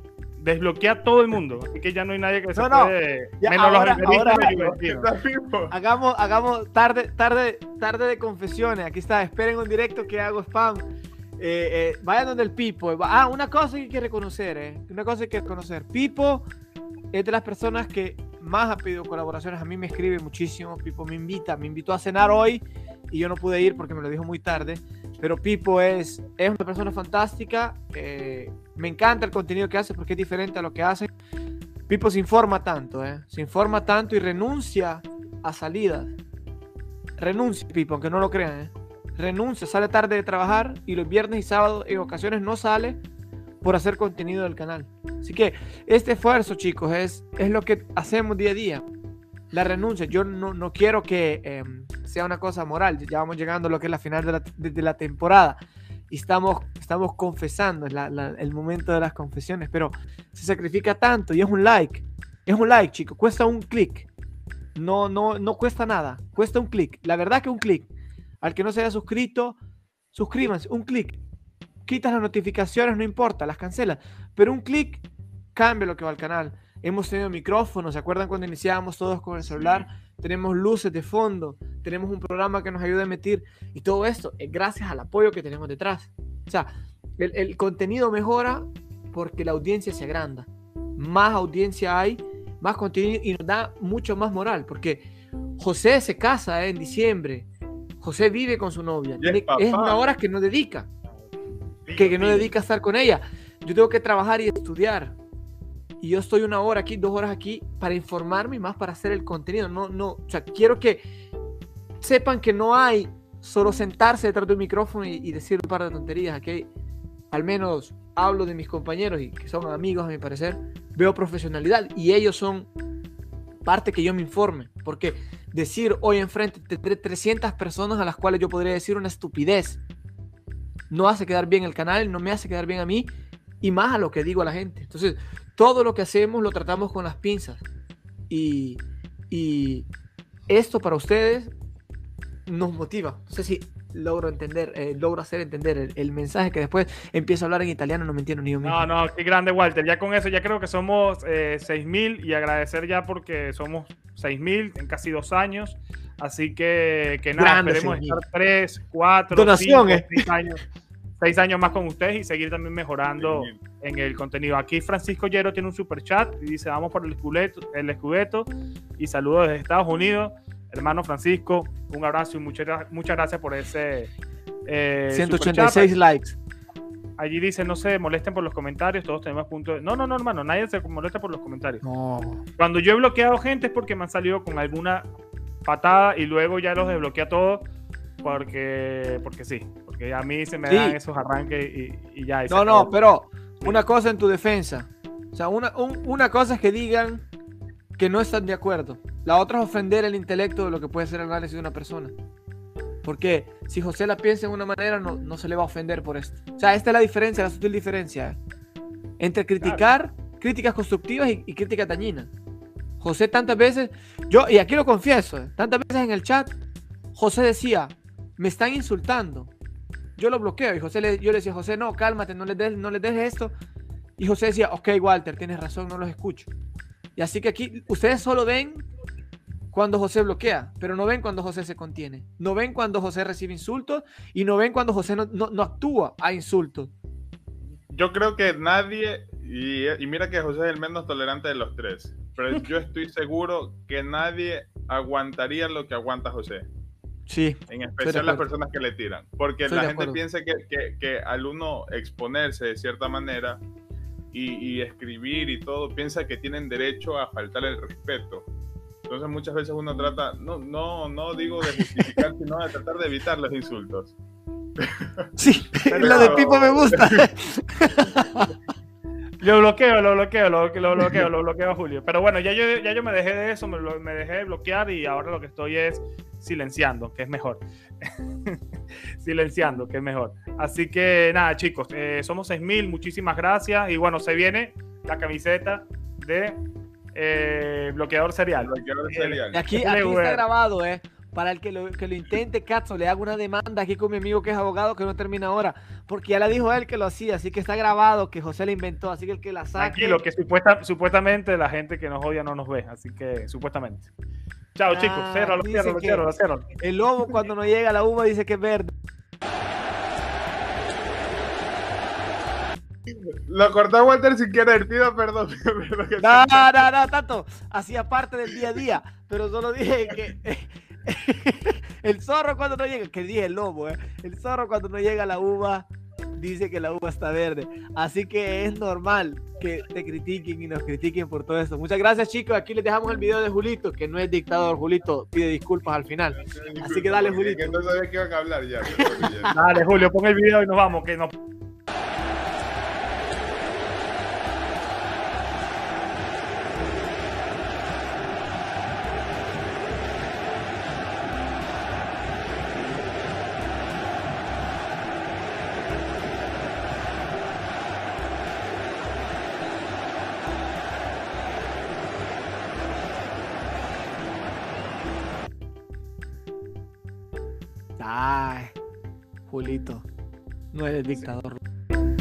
desbloquea a todo el mundo. Así que ya no hay nadie que se puede. menos los Hagamos, hagamos tarde, tarde, tarde de confesiones. Aquí está, esperen un directo que hago spam. Eh, eh, vayan donde el Pipo. Ah, una cosa que hay que reconocer, eh. Una cosa que hay que reconocer. Pipo es de las personas que más ha pedido colaboraciones. A mí me escribe muchísimo. Pipo me invita, me invitó a cenar hoy y yo no pude ir porque me lo dijo muy tarde. Pero Pipo es, es una persona fantástica. eh, me encanta el contenido que hace porque es diferente a lo que hace. Pipo se informa tanto, ¿eh? se informa tanto y renuncia a salidas. Renuncia, Pipo, aunque no lo crean. ¿eh? Renuncia, sale tarde de trabajar y los viernes y sábados en ocasiones no sale por hacer contenido del canal. Así que este esfuerzo, chicos, es, es lo que hacemos día a día. La renuncia, yo no, no quiero que eh, sea una cosa moral. Ya vamos llegando a lo que es la final de la, temporada y estamos, estamos confesando, es el momento de las confesiones, pero se sacrifica tanto y es un like. Es un like, chicos, cuesta un clic. No, no, no cuesta nada, cuesta un clic. La verdad que un clic. Al que no se haya suscrito, suscríbanse, un clic. Quitas las notificaciones, no importa, las cancelas. Pero un clic cambia lo que va al canal. Hemos tenido micrófonos, ¿se acuerdan cuando iniciábamos todos con el celular? Tenemos luces de fondo, tenemos un programa que nos ayuda a emitir y todo esto es gracias al apoyo que tenemos detrás. O sea, el, el contenido mejora porque la audiencia se agranda. Más audiencia hay, más contenido y nos da mucho más moral porque José se casa ¿eh? en diciembre. José vive con su novia. Es una hora que no dedica que, que no dedica a estar con ella. Yo tengo que trabajar y estudiar. Y yo estoy una hora aquí, dos horas aquí para informarme y más para hacer el contenido. No, no, o sea, quiero que sepan que no hay solo sentarse detrás de un micrófono y, y decir un par de tonterías. Aquí al menos hablo de mis compañeros y que son amigos a mi parecer. Veo profesionalidad y ellos son parte que yo me informe. Porque decir hoy enfrente tendré 300 personas a las cuales yo podría decir una estupidez no hace quedar bien el canal, no me hace quedar bien a mí y más a lo que digo a la gente. Entonces, todo lo que hacemos lo tratamos con las pinzas. Y, y esto para ustedes nos motiva. No sé si logro entender, eh, logro hacer entender el, el mensaje que después empiezo a hablar en italiano, no me entiendo ni yo mismo. No, no, qué grande, Walter. Ya con eso, ya creo que somos eh, 6.000 y agradecer ya porque somos 6.000 en casi dos años. Así que, que nada, Grande, esperemos 6.000. estar 3, 4, Donación, 5, eh. 6 años, seis años más con ustedes y seguir también mejorando en el contenido. Aquí Francisco Llero tiene un super chat y dice, vamos por el escudeto, el escudeto y saludos desde Estados Unidos. Hermano Francisco, un abrazo y muchas, muchas gracias por ese... eh, superchat. 186 likes. Allí dice, no se molesten por los comentarios, todos tenemos puntos de... No, no, no, hermano, nadie se molesta por los comentarios. No. Cuando yo he bloqueado gente es porque me han salido con alguna patada y luego ya los desbloquea todos porque, porque sí, porque a mí se me Sí. dan esos arranques y, y ya. y No, no, acabó. pero una cosa en tu defensa. O sea, una, un- una cosa es que digan que no están de acuerdo. La otra es ofender el intelecto de lo que puede ser el análisis de una persona. Porque si José la piensa de una manera, no, no se le va a ofender por esto. O sea, esta es la diferencia, la sutil diferencia. Entre criticar, críticas constructivas y, y críticas dañinas. José tantas veces, yo, y aquí lo confieso, ¿eh? tantas veces en el chat, José decía, me están insultando. Yo lo bloqueo y José le, yo le decía, José, no, cálmate, no les, des, no les esto. Y José decía, ok, Walter, tienes razón, no los escucho. Y así que aquí ustedes solo ven cuando José bloquea, pero no ven cuando José se contiene. No ven cuando José recibe insultos y no ven cuando José no, no- no actúa a insultos. Yo creo que nadie, y, y mira que José es el menos tolerante de los tres, pero yo estoy seguro que nadie aguantaría lo que aguanta José. Sí, En especial las personas que le tiran. Porque Estoy la gente acuerdo. piensa que, que- que al uno exponerse de cierta manera y, y escribir y todo, piensa que tienen derecho a faltar el respeto. Entonces muchas veces uno trata, no, no, no digo de justificar, sino de tratar de evitar los insultos. sí, lo de Pipo me gusta. Lo bloqueo, lo bloqueo, lo, lo bloqueo, lo bloqueo a Julio. Pero bueno, ya yo, ya yo me dejé de eso, me, lo- me dejé de bloquear y ahora lo que estoy es silenciando, que es mejor. silenciando, que es mejor. Así que nada, chicos, eh, somos 6.000, muchísimas gracias. Y bueno, se viene la camiseta de eh, bloqueador serial. Bloqueador serial. Y aquí, aquí está grabado, ¿eh? Para el que lo, que lo intente, Katzo, le hago una demanda aquí con mi amigo que es abogado que no termina ahora. Porque ya le dijo él que lo hacía, así que está grabado, que José le inventó, así que el que la saque. Tranquilo, que supuesta, supuestamente la gente que nos odia no nos ve, así que supuestamente. Chao, Ah, chicos, cierro, lo cierro, lo cierro, lo cierro. El lobo cuando no llega a la uva dice que es verde. Lo cortó Walter sin querer, pido perdón. pero que- No, no, no, tanto. Hacía parte del día a día. Pero solo dije que eh, el zorro cuando no llega, que dije el lobo, ¿eh? el zorro cuando no llega a la uva dice que la uva está verde. Así que es normal que te critiquen y nos critiquen por todo esto. Muchas gracias, chicos. Aquí les dejamos el video de Julito, que no es dictador. Julito pide disculpas al final. Así que dale, Julito. no sabía que iban a hablar ya. dale, Julio, pon el video y nos vamos, que no. No eres dictador. Sí.